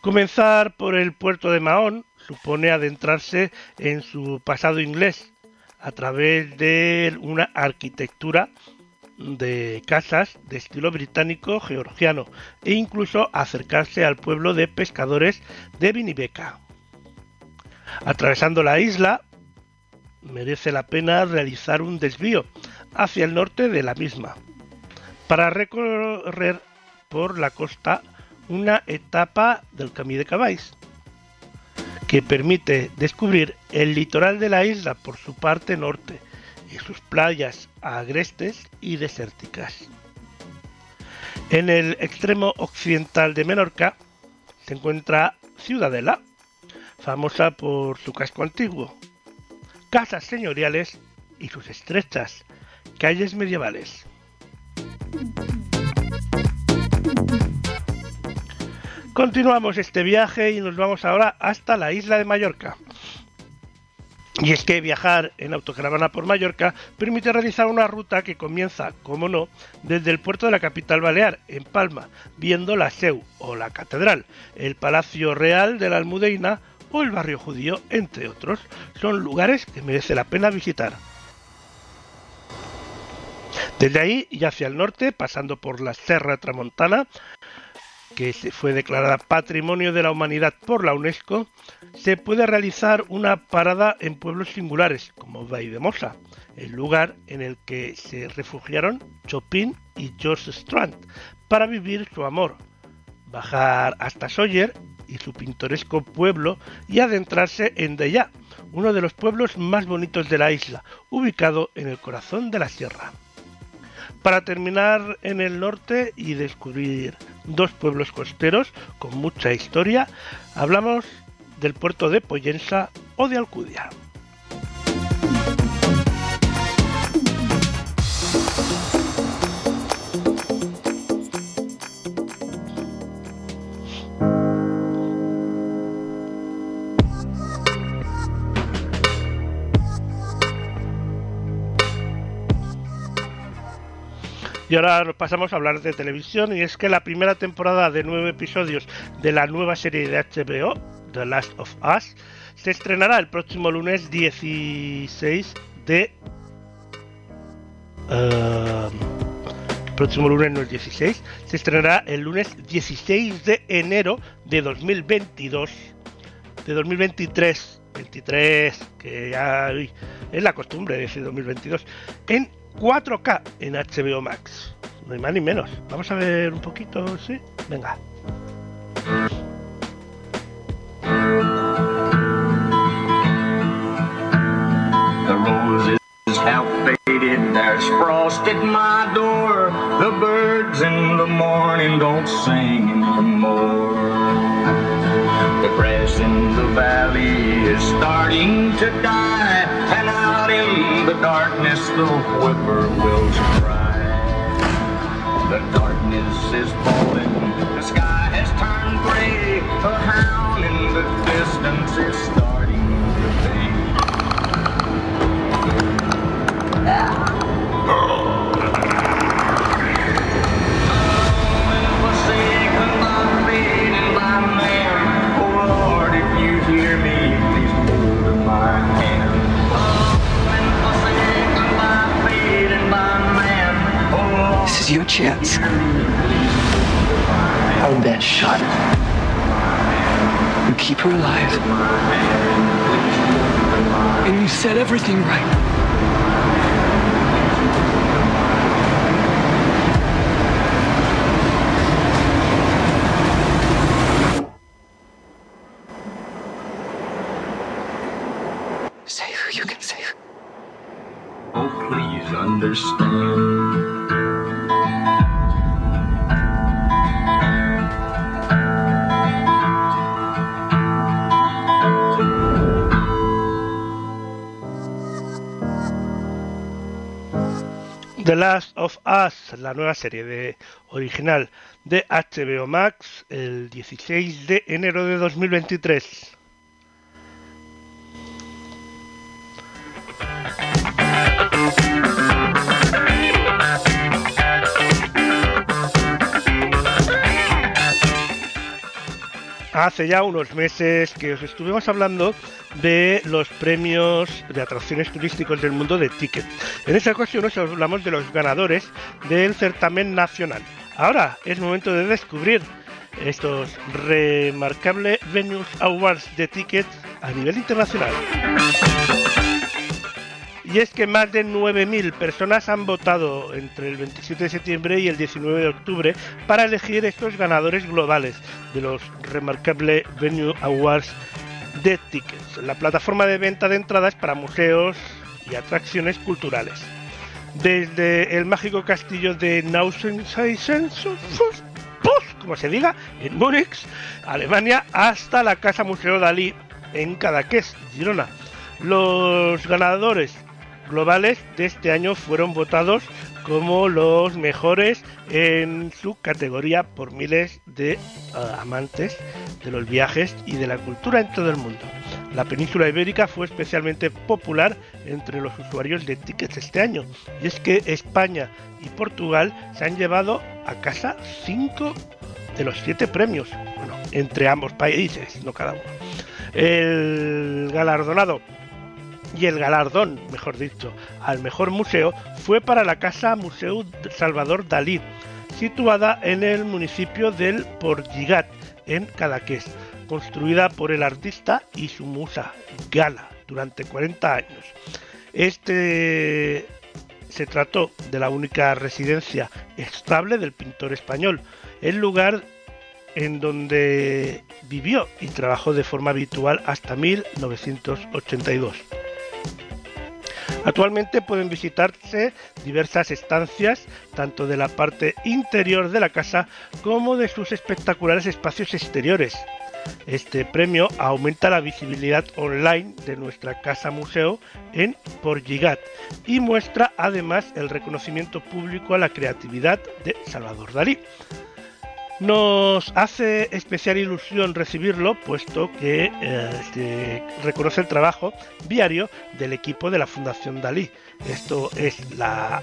[SPEAKER 1] Comenzar por el puerto de Mahón supone adentrarse en su pasado inglés a través de una arquitectura de casas de estilo británico georgiano e incluso acercarse al pueblo de pescadores de Vinibeca. Atravesando la isla, merece la pena realizar un desvío hacia el norte de la misma para recorrer por la costa una etapa del Camí de Cabáis que permite descubrir el litoral de la isla por su parte norte y sus playas agrestes y desérticas. En el extremo occidental de Menorca se encuentra Ciudadela, famosa por su casco antiguo, casas señoriales y sus estrechas calles medievales. Continuamos este viaje y nos vamos ahora hasta la isla de Mallorca. Y es que viajar en autocaravana por Mallorca permite realizar una ruta que comienza, como no, desde el puerto de la capital balear, en Palma, viendo la Seu o la Catedral, el Palacio Real de la Almudeina o el barrio judío, entre otros. Son lugares que merece la pena visitar. Desde ahí y hacia el norte, pasando por la Serra Tramontana, que fue declarada Patrimonio de la Humanidad por la UNESCO, se puede realizar una parada en pueblos singulares, como Vaidemosa, el lugar en el que se refugiaron Chopin y George Strand para vivir su amor, bajar hasta Sawyer y su pintoresco pueblo y adentrarse en Deya, uno de los pueblos más bonitos de la isla, ubicado en el corazón de la sierra. Para terminar en el norte y descubrir dos pueblos costeros con mucha historia, hablamos del puerto de Poyensa o de Alcudia. Y ahora pasamos a hablar de televisión y es que la primera temporada de nueve episodios de la nueva serie de HBO, The Last of Us, se estrenará el próximo lunes 16 de... Uh, próximo lunes no es 16, se estrenará el lunes 16 de enero de 2022, de 2023, 23, que ya es la costumbre de decir 2022, en 4K en HBO Max. No hay más ni menos. Vamos a ver un poquito, ¿sí? Venga.
[SPEAKER 14] The roses have faded, there's frost at my door. The birds in the morning don't sing anymore. The grass in the valley is starting to die, and out in the darkness the whippoorwills cry. The darkness is falling, the sky has turned gray. A hound in the distance is starting to fade. Forsaken
[SPEAKER 15] your chance. Our best shot. You keep her alive. And you set everything right. Save who you can save.
[SPEAKER 14] Oh, please understand.
[SPEAKER 1] The Last of Us, la nueva serie de original de HBO Max, el 16 de enero de 2023. Hace ya unos meses que os estuvimos hablando de los premios de atracciones turísticos del mundo de Ticket. En esa ocasión os hablamos de los ganadores del certamen nacional. Ahora es momento de descubrir estos remarcables Venus Awards de Ticket a nivel internacional. Y es que más de 9.000 personas han votado entre el 27 de septiembre y el 19 de octubre para elegir estos ganadores globales de los Remarkable Venue Awards de Tickets, la plataforma de venta de entradas para museos y atracciones culturales. Desde el mágico castillo de Nausenseisen, como se diga, en Múnich, Alemania, hasta la Casa Museo Dalí en Cadaqués, Girona. Los ganadores globales de este año fueron votados como los mejores en su categoría por miles de uh, amantes de los viajes y de la cultura en todo el mundo. La península ibérica fue especialmente popular entre los usuarios de tickets este año, y es que España y Portugal se han llevado a casa 5 de los 7 premios, bueno, entre ambos países, no cada uno. El galardonado y el galardón, mejor dicho, al mejor museo fue para la Casa Museo Salvador Dalí, situada en el municipio del Porligat, en Cadaqués, construida por el artista y su musa, Gala, durante 40 años. Este se trató de la única residencia estable del pintor español, el lugar en donde vivió y trabajó de forma habitual hasta 1982. Actualmente pueden visitarse diversas estancias, tanto de la parte interior de la casa como de sus espectaculares espacios exteriores. Este premio aumenta la visibilidad online de nuestra casa museo en Porligat y muestra además el reconocimiento público a la creatividad de Salvador Dalí. Nos hace especial ilusión recibirlo, puesto que eh, reconoce el trabajo diario del equipo de la Fundación Dalí. Esto es la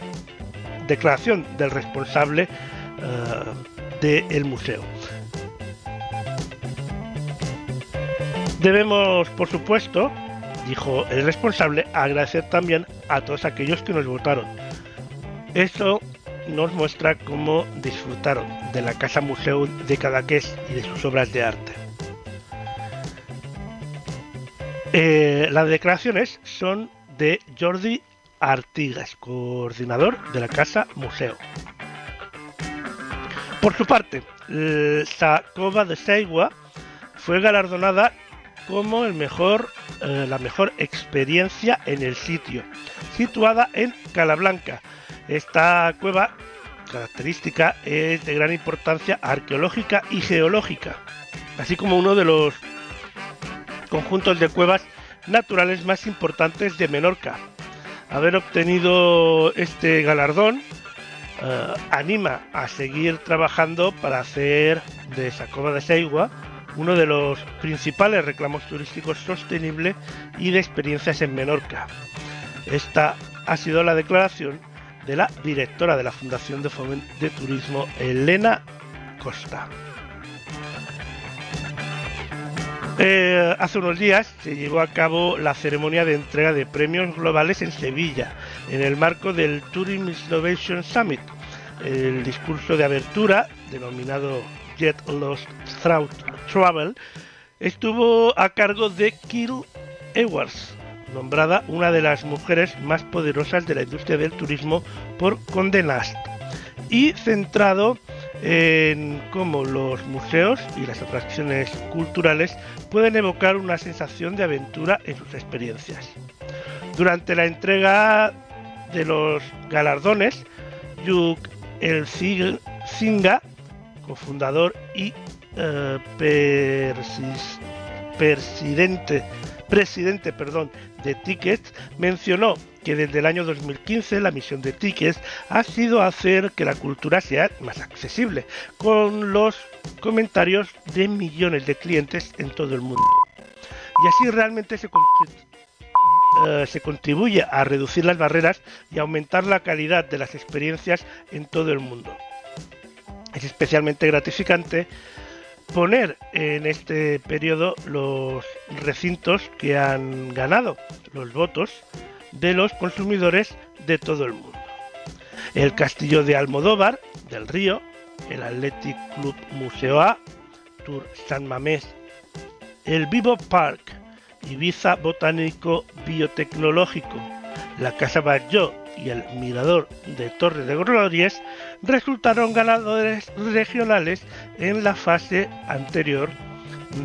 [SPEAKER 1] declaración del responsable eh, del museo. Debemos, por supuesto, dijo el responsable, agradecer también a todos aquellos que nos votaron. Eso nos muestra cómo disfrutaron de la Casa Museo de Cadaqués y de sus obras de arte. Eh, las declaraciones son de Jordi Artigas, coordinador de la Casa Museo. Por su parte, la Cova de Seigua fue galardonada como el mejor, eh, la mejor experiencia en el sitio, situada en Calablanca, esta cueva característica es de gran importancia arqueológica y geológica, así como uno de los conjuntos de cuevas naturales más importantes de Menorca. Haber obtenido este galardón eh, anima a seguir trabajando para hacer de esa cueva de Seigua uno de los principales reclamos turísticos sostenibles y de experiencias en Menorca. Esta ha sido la declaración de la directora de la Fundación de Fomento de Turismo, Elena Costa. Eh, hace unos días se llevó a cabo la ceremonia de entrega de premios globales en Sevilla, en el marco del Tourism Innovation Summit. El discurso de abertura, denominado Jet Lost Travel, estuvo a cargo de Kill Edwards, nombrada una de las mujeres más poderosas de la industria del turismo por Condé Nast y centrado en cómo los museos y las atracciones culturales pueden evocar una sensación de aventura en sus experiencias. Durante la entrega de los galardones, Yuk El Zinga, cofundador y eh, presidente presidente perdón, de Tickets, mencionó que desde el año 2015 la misión de Tickets ha sido hacer que la cultura sea más accesible, con los comentarios de millones de clientes en todo el mundo. Y así realmente se, eh, se contribuye a reducir las barreras y aumentar la calidad de las experiencias en todo el mundo. Es especialmente gratificante poner en este periodo los recintos que han ganado los votos de los consumidores de todo el mundo. El Castillo de Almodóvar, del Río, el Athletic Club Museo A, Tour San Mamés, el Vivo Park, Ibiza Botánico Biotecnológico, la Casa Batlló y el Mirador de Torre de Glorias resultaron ganadores regionales en la fase anterior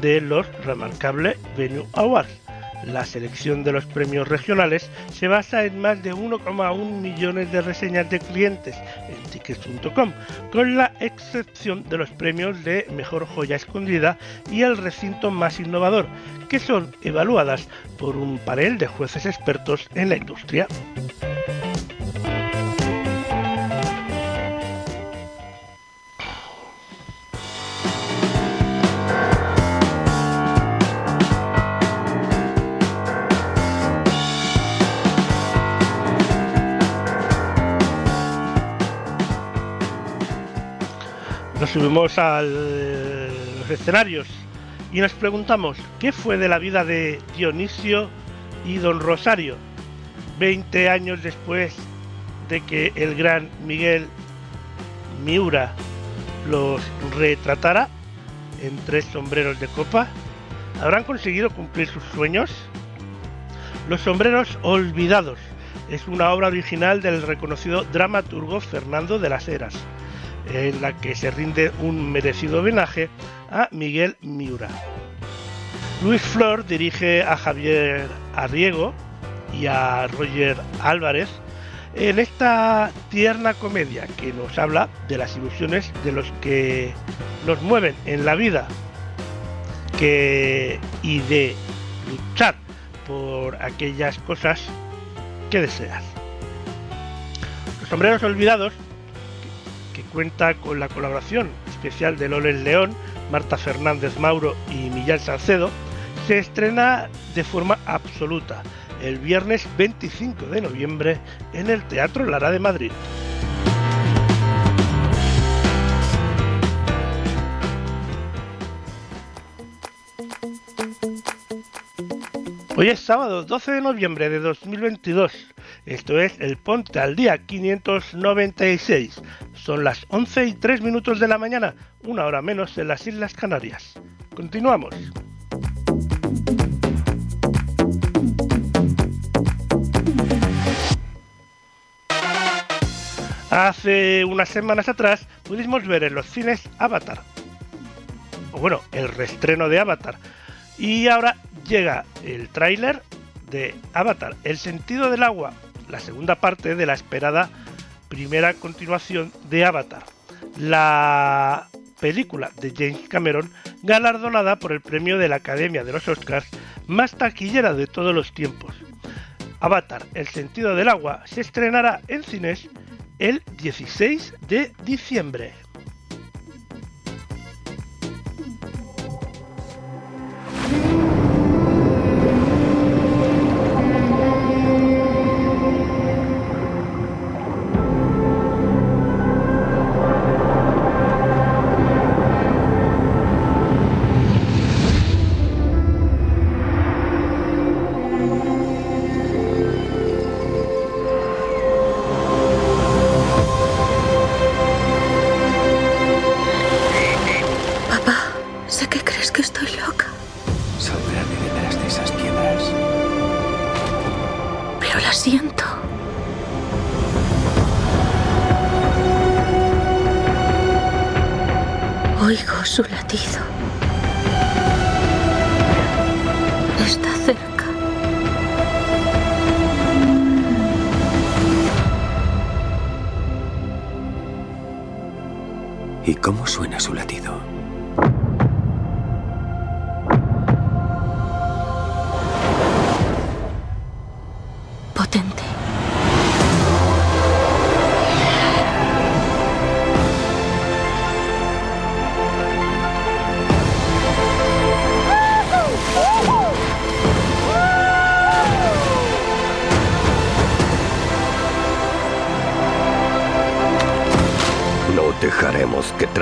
[SPEAKER 1] de los remarcables Venue Awards. La selección de los premios regionales se basa en más de 1,1 millones de reseñas de clientes en tickets.com, con la excepción de los premios de Mejor Joya Escondida y el recinto más innovador, que son evaluadas por un panel de jueces expertos en la industria. Subimos a los escenarios y nos preguntamos qué fue de la vida de Dionisio y Don Rosario 20 años después de que el gran Miguel Miura los retratara en tres sombreros de copa. ¿Habrán conseguido cumplir sus sueños? Los sombreros olvidados es una obra original del reconocido dramaturgo Fernando de las Heras en la que se rinde un merecido homenaje a Miguel Miura. Luis Flor dirige a Javier Arriego y a Roger Álvarez en esta tierna comedia que nos habla de las ilusiones de los que nos mueven en la vida que, y de luchar por aquellas cosas que deseas. Los sombreros olvidados cuenta con la colaboración especial de Loles León, Marta Fernández Mauro y Millán Salcedo, se estrena de forma absoluta el viernes 25 de noviembre en el Teatro Lara de Madrid. Hoy es sábado 12 de noviembre de 2022. Esto es el Ponte al Día 596. Son las 11 y 3 minutos de la mañana, una hora menos en las Islas Canarias. Continuamos. Hace unas semanas atrás pudimos ver en los cines Avatar. Bueno, el reestreno de Avatar. Y ahora llega el tráiler de Avatar, El sentido del agua, la segunda parte de la esperada primera continuación de Avatar. La película de James Cameron galardonada por el premio de la Academia de los Oscars más taquillera de todos los tiempos. Avatar, El sentido del agua, se estrenará en cines el 16 de diciembre.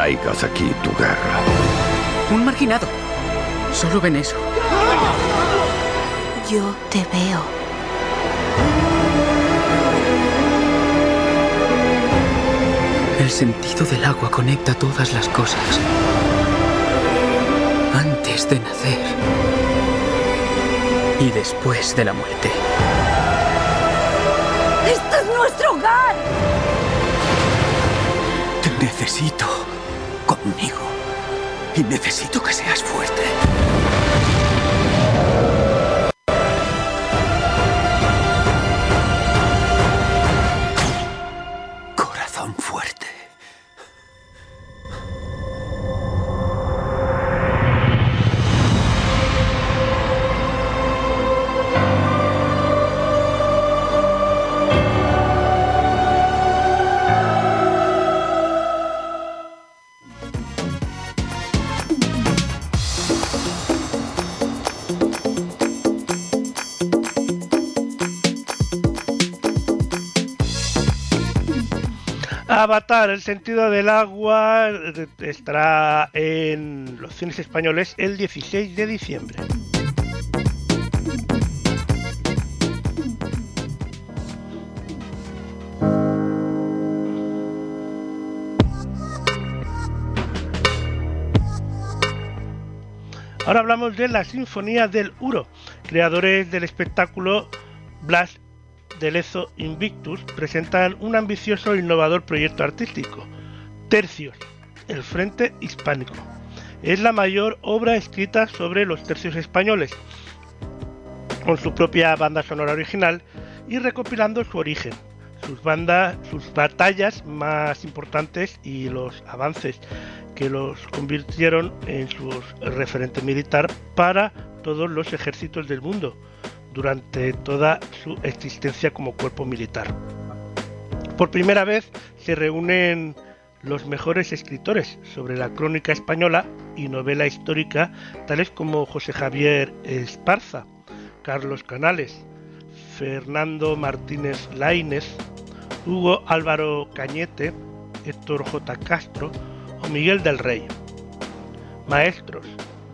[SPEAKER 16] Traigas aquí tu guerra. Un marginado. Solo ven eso.
[SPEAKER 8] Yo te veo.
[SPEAKER 16] El sentido del agua conecta todas las cosas. Antes de nacer. Y después de la muerte.
[SPEAKER 5] ¡Esto es nuestro hogar!
[SPEAKER 16] Te necesito Y necesito que seas fuerte.
[SPEAKER 1] Avatar, el sentido del agua, estará en los cines españoles el 16 de diciembre. Ahora hablamos de la Sinfonía del Uro, creadores del espectáculo Blast de Lezo Invictus presentan un ambicioso e innovador proyecto artístico, Tercios, el Frente Hispánico. Es la mayor obra escrita sobre los tercios españoles, con su propia banda sonora original y recopilando su origen, sus bandas, sus batallas más importantes y los avances que los convirtieron en su referente militar para todos los ejércitos del mundo durante toda su existencia como cuerpo militar. Por primera vez se reúnen los mejores escritores sobre la crónica española y novela histórica, tales como José Javier Esparza, Carlos Canales, Fernando Martínez Laínez, Hugo Álvaro Cañete, Héctor J. Castro o Miguel del Rey. Maestros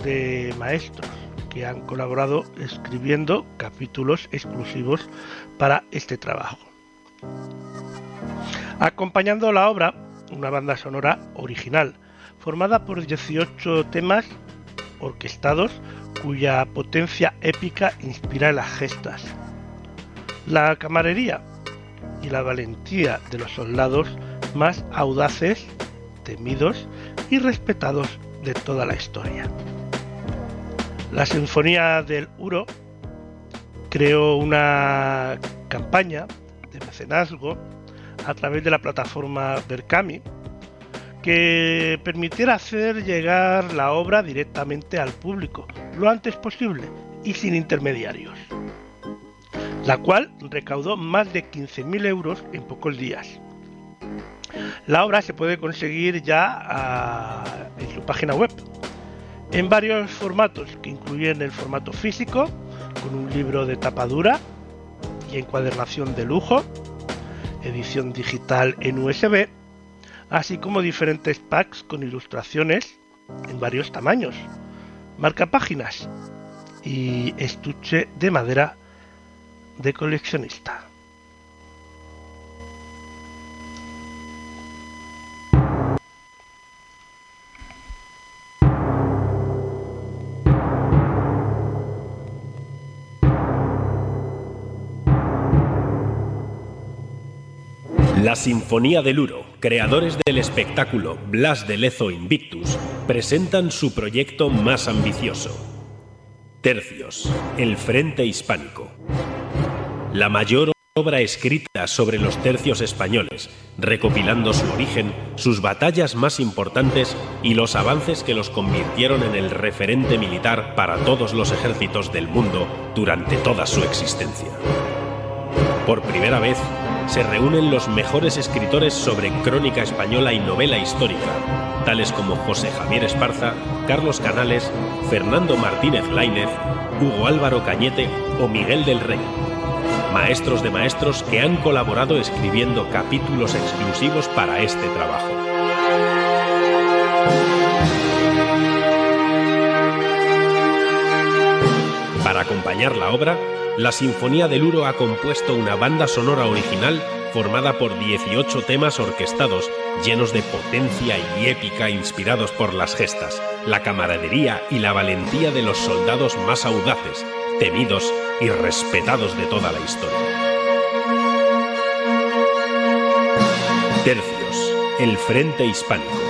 [SPEAKER 1] de maestros que han colaborado escribiendo capítulos exclusivos para este trabajo. Acompañando la obra, una banda sonora original, formada por 18 temas orquestados cuya potencia épica inspira las gestas. La camarería y la valentía de los soldados más audaces, temidos y respetados de toda la historia. La Sinfonía del Uro creó una campaña de mecenazgo a través de la plataforma Berkami que permitiera hacer llegar la obra directamente al público lo antes posible y sin intermediarios, la cual recaudó más de 15.000 euros en pocos días. La obra se puede conseguir ya a, en su página web en varios formatos que incluyen el formato físico con un libro de tapa dura y encuadernación de lujo, edición digital en USB, así como diferentes packs con ilustraciones en varios tamaños, marcapáginas y estuche de madera de coleccionista.
[SPEAKER 17] La Sinfonía del Uro, creadores del espectáculo Blas de Lezo Invictus, presentan su proyecto más ambicioso. Tercios, el Frente Hispánico. La mayor obra escrita sobre los tercios españoles, recopilando su origen, sus batallas más importantes y los avances que los convirtieron en el referente militar para todos los ejércitos del mundo durante toda su existencia. Por primera vez, se reúnen los mejores escritores sobre crónica española y novela histórica, tales como José Javier Esparza, Carlos Canales, Fernando Martínez Lainez, Hugo Álvaro Cañete o Miguel del Rey. Maestros de maestros que han colaborado escribiendo capítulos exclusivos para este trabajo. Para acompañar la obra, la Sinfonía del Uro ha compuesto una banda sonora original formada por 18 temas orquestados, llenos de potencia y épica inspirados por las gestas, la camaradería y la valentía de los soldados más audaces, temidos y respetados de toda la historia. Tercios, el Frente Hispánico.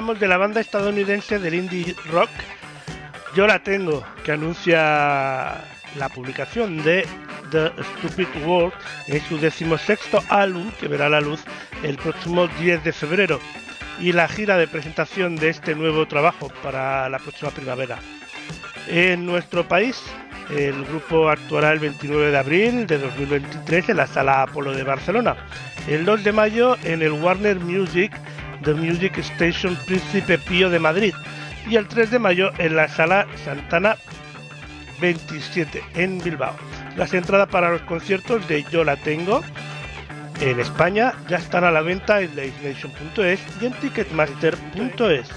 [SPEAKER 1] Hablamos de la banda estadounidense del indie rock Yo la tengo, que anuncia la publicación de The Stupid World en su decimosexto álbum que verá la luz el próximo 10 de febrero y la gira de presentación de este nuevo trabajo para la próxima primavera. En nuestro país, el grupo actuará el 29 de abril de 2023 en la Sala Apolo de Barcelona, el 2 de mayo en el Warner Music The Music Station Príncipe Pío de Madrid y el 3 de mayo en la Sala Santana 27 en Bilbao. Las entradas para los conciertos de Yo la tengo en España ya están a la venta en laisnation.es y en ticketmaster.es.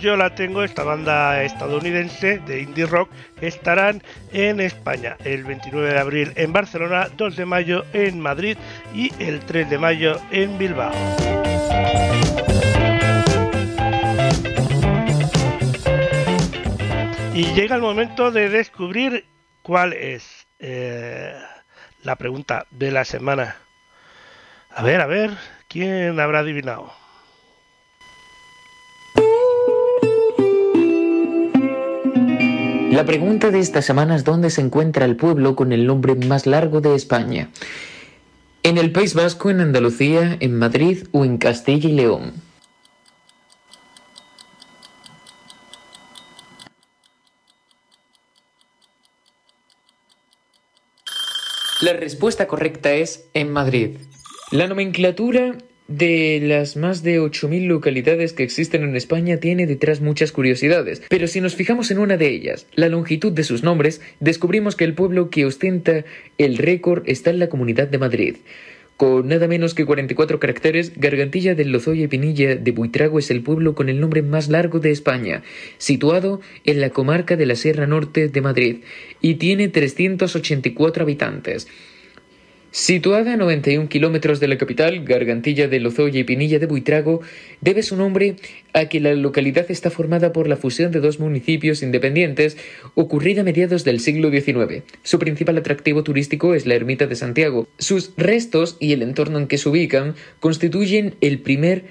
[SPEAKER 1] yo la tengo, esta banda estadounidense de indie rock estarán en España el 29 de abril en Barcelona, 2 de mayo en Madrid y el 3 de mayo en Bilbao. Y llega el momento de descubrir cuál es eh, la pregunta de la semana. A ver, a ver, ¿quién habrá adivinado?
[SPEAKER 2] La pregunta de esta semana es dónde se encuentra el pueblo con el nombre más largo de España. ¿En el País Vasco, en Andalucía, en Madrid o en Castilla y León? La respuesta correcta es en Madrid. La nomenclatura de las más de 8.000 localidades que existen en España tiene detrás muchas curiosidades, pero si nos fijamos en una de ellas, la longitud de sus nombres, descubrimos que el pueblo que ostenta el récord está en la Comunidad de Madrid. Con nada menos que 44 caracteres, Gargantilla del Lozoya y Pinilla de Buitrago es el pueblo con el nombre más largo de España, situado en la comarca de la Sierra Norte de Madrid, y tiene 384 habitantes. Situada a 91 kilómetros de la capital, Gargantilla de Lozoya y Pinilla de Buitrago debe su nombre a que la localidad está formada por la fusión de dos municipios independientes ocurrida a mediados del siglo XIX. Su principal atractivo turístico es la ermita de Santiago. Sus restos y el entorno en que se ubican constituyen el primer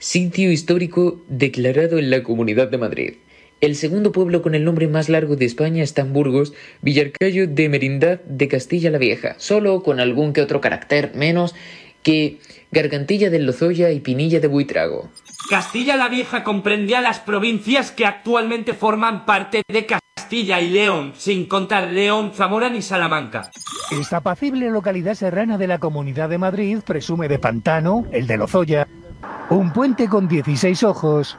[SPEAKER 2] sitio histórico declarado en la Comunidad de Madrid. El segundo pueblo con el nombre más largo de España está en Burgos, Villarcayo de Merindad de Castilla la Vieja, solo con algún que otro carácter menos que Gargantilla del Lozoya y Pinilla de Buitrago.
[SPEAKER 18] Castilla la Vieja comprendía las provincias que actualmente forman parte de Castilla y León, sin contar León, Zamora ni Salamanca.
[SPEAKER 19] Esta apacible localidad serrana de la Comunidad de Madrid presume de pantano, el de Lozoya, un puente con 16 ojos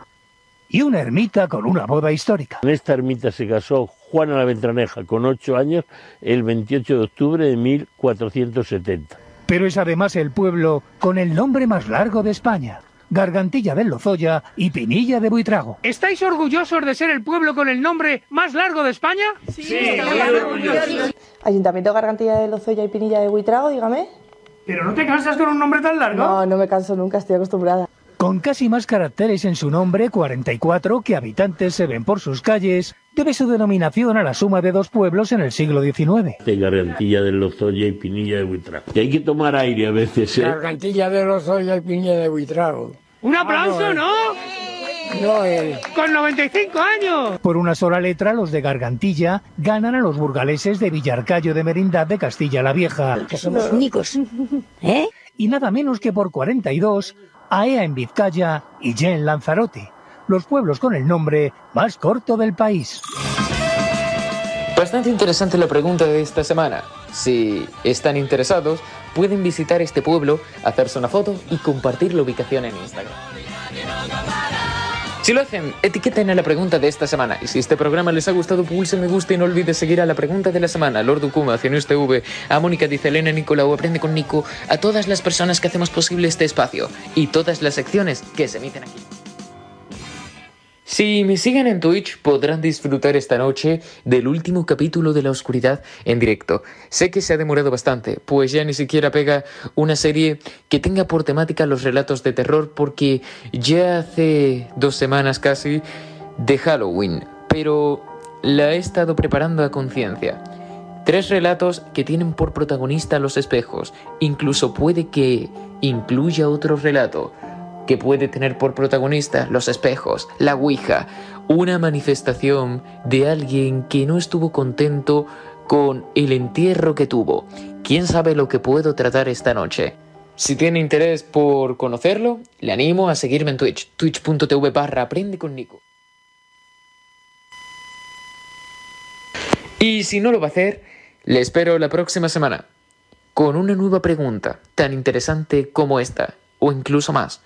[SPEAKER 19] y una ermita con una boda histórica.
[SPEAKER 20] En esta ermita se casó Juana la Ventraneja con 8 años el 28 de octubre de 1470.
[SPEAKER 19] Pero es además el pueblo con el nombre más largo de España. Gargantilla del Lozoya y Pinilla de Buitrago.
[SPEAKER 21] ¿Estáis orgullosos de ser el pueblo con el nombre más largo de España?
[SPEAKER 22] Sí, muy orgullosos. Ayuntamiento Gargantilla de Lozoya y Pinilla de Buitrago, dígame.
[SPEAKER 21] ¿Pero no te cansas con un nombre tan largo?
[SPEAKER 22] No, no me canso nunca, estoy acostumbrada.
[SPEAKER 19] Con casi más caracteres en su nombre, 44, que habitantes se ven por sus calles, debe su denominación a la suma de dos pueblos en el siglo XIX.
[SPEAKER 20] De Gargantilla de Lozoya y Pinilla de Buitrago. Y hay que tomar aire a veces, ¿eh?
[SPEAKER 23] Gargantilla de Lozoya y Pinilla de Buitrago.
[SPEAKER 21] ¡Un aplauso, ¿no?
[SPEAKER 23] No él.
[SPEAKER 21] ¡Con 95 años!
[SPEAKER 19] Por una sola letra, los de Gargantilla ganan a los burgaleses de Villarcayo de Merindad de Castilla la Vieja.
[SPEAKER 22] Que somos únicos. ¿Eh?
[SPEAKER 19] Y nada menos que por 42 Aea en Vizcaya y Ya en Lanzarote, los pueblos con el nombre más corto del país.
[SPEAKER 2] Bastante interesante la pregunta de esta semana. Si están interesados, pueden visitar este pueblo, hacerse una foto y compartir la ubicación en Instagram. Si lo hacen, etiqueten a la pregunta de esta semana. Y si este programa les ha gustado, pulse me gusta y no olvides seguir a la pregunta de la semana, Lord Ukuma, Cinews TV, a Mónica dice Elena Nicolau, Aprende con Nico, a todas las personas que hacemos posible este espacio y todas las secciones que se emiten aquí. Si me siguen en Twitch podrán disfrutar esta noche del último capítulo de La Oscuridad en directo. Sé que se ha demorado bastante, pues ya ni siquiera pega una serie que tenga por temática los relatos de terror porque ya hace dos semanas casi de Halloween, pero la he estado preparando a conciencia. Tres relatos que tienen por protagonista los espejos, incluso puede que incluya otro relato que puede tener por protagonista los espejos, la Ouija, una manifestación de alguien que no estuvo contento con el entierro que tuvo. ¿Quién sabe lo que puedo tratar esta noche? Si tiene interés por conocerlo, le animo a seguirme en Twitch, twitch.tv barra aprende con Nico. Y si no lo va a hacer, le espero la próxima semana con una nueva pregunta tan interesante como esta, o incluso más.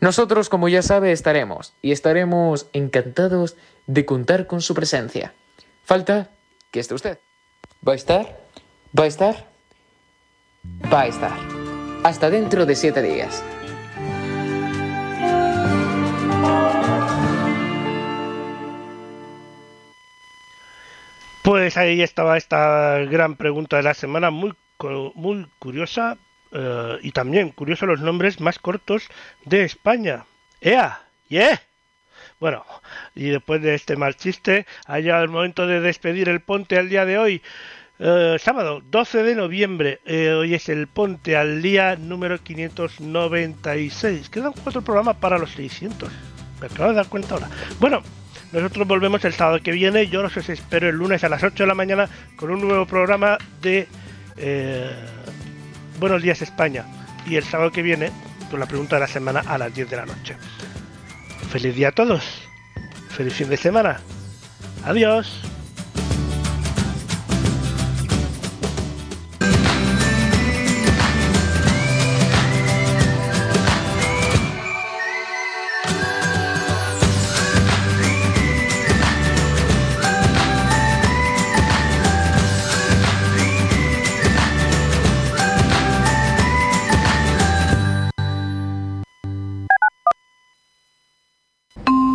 [SPEAKER 2] Nosotros, como ya sabe, estaremos y estaremos encantados de contar con su presencia. Falta que esté usted. ¿Va a estar? ¿Va a estar? Va a estar. Hasta dentro de siete días.
[SPEAKER 1] Pues ahí estaba esta gran pregunta de la semana, muy, muy curiosa, uh, y también curioso los nombres más cortos de España. ¡Ea! ¡Yeah! Bueno, y después de este mal chiste, ha llegado el momento de despedir el ponte al día de hoy. Uh, sábado 12 de noviembre, eh, hoy es el Ponte al Día número 596. Quedan cuatro programas para los 600. Me acabo de dar cuenta ahora. Bueno, nosotros volvemos el sábado que viene. Yo os espero el lunes a las 8 de la mañana con un nuevo programa de eh, Buenos Días España. Y el sábado que viene con la pregunta de la semana a las 10 de la noche. Feliz día a todos. Feliz fin de semana. Adiós.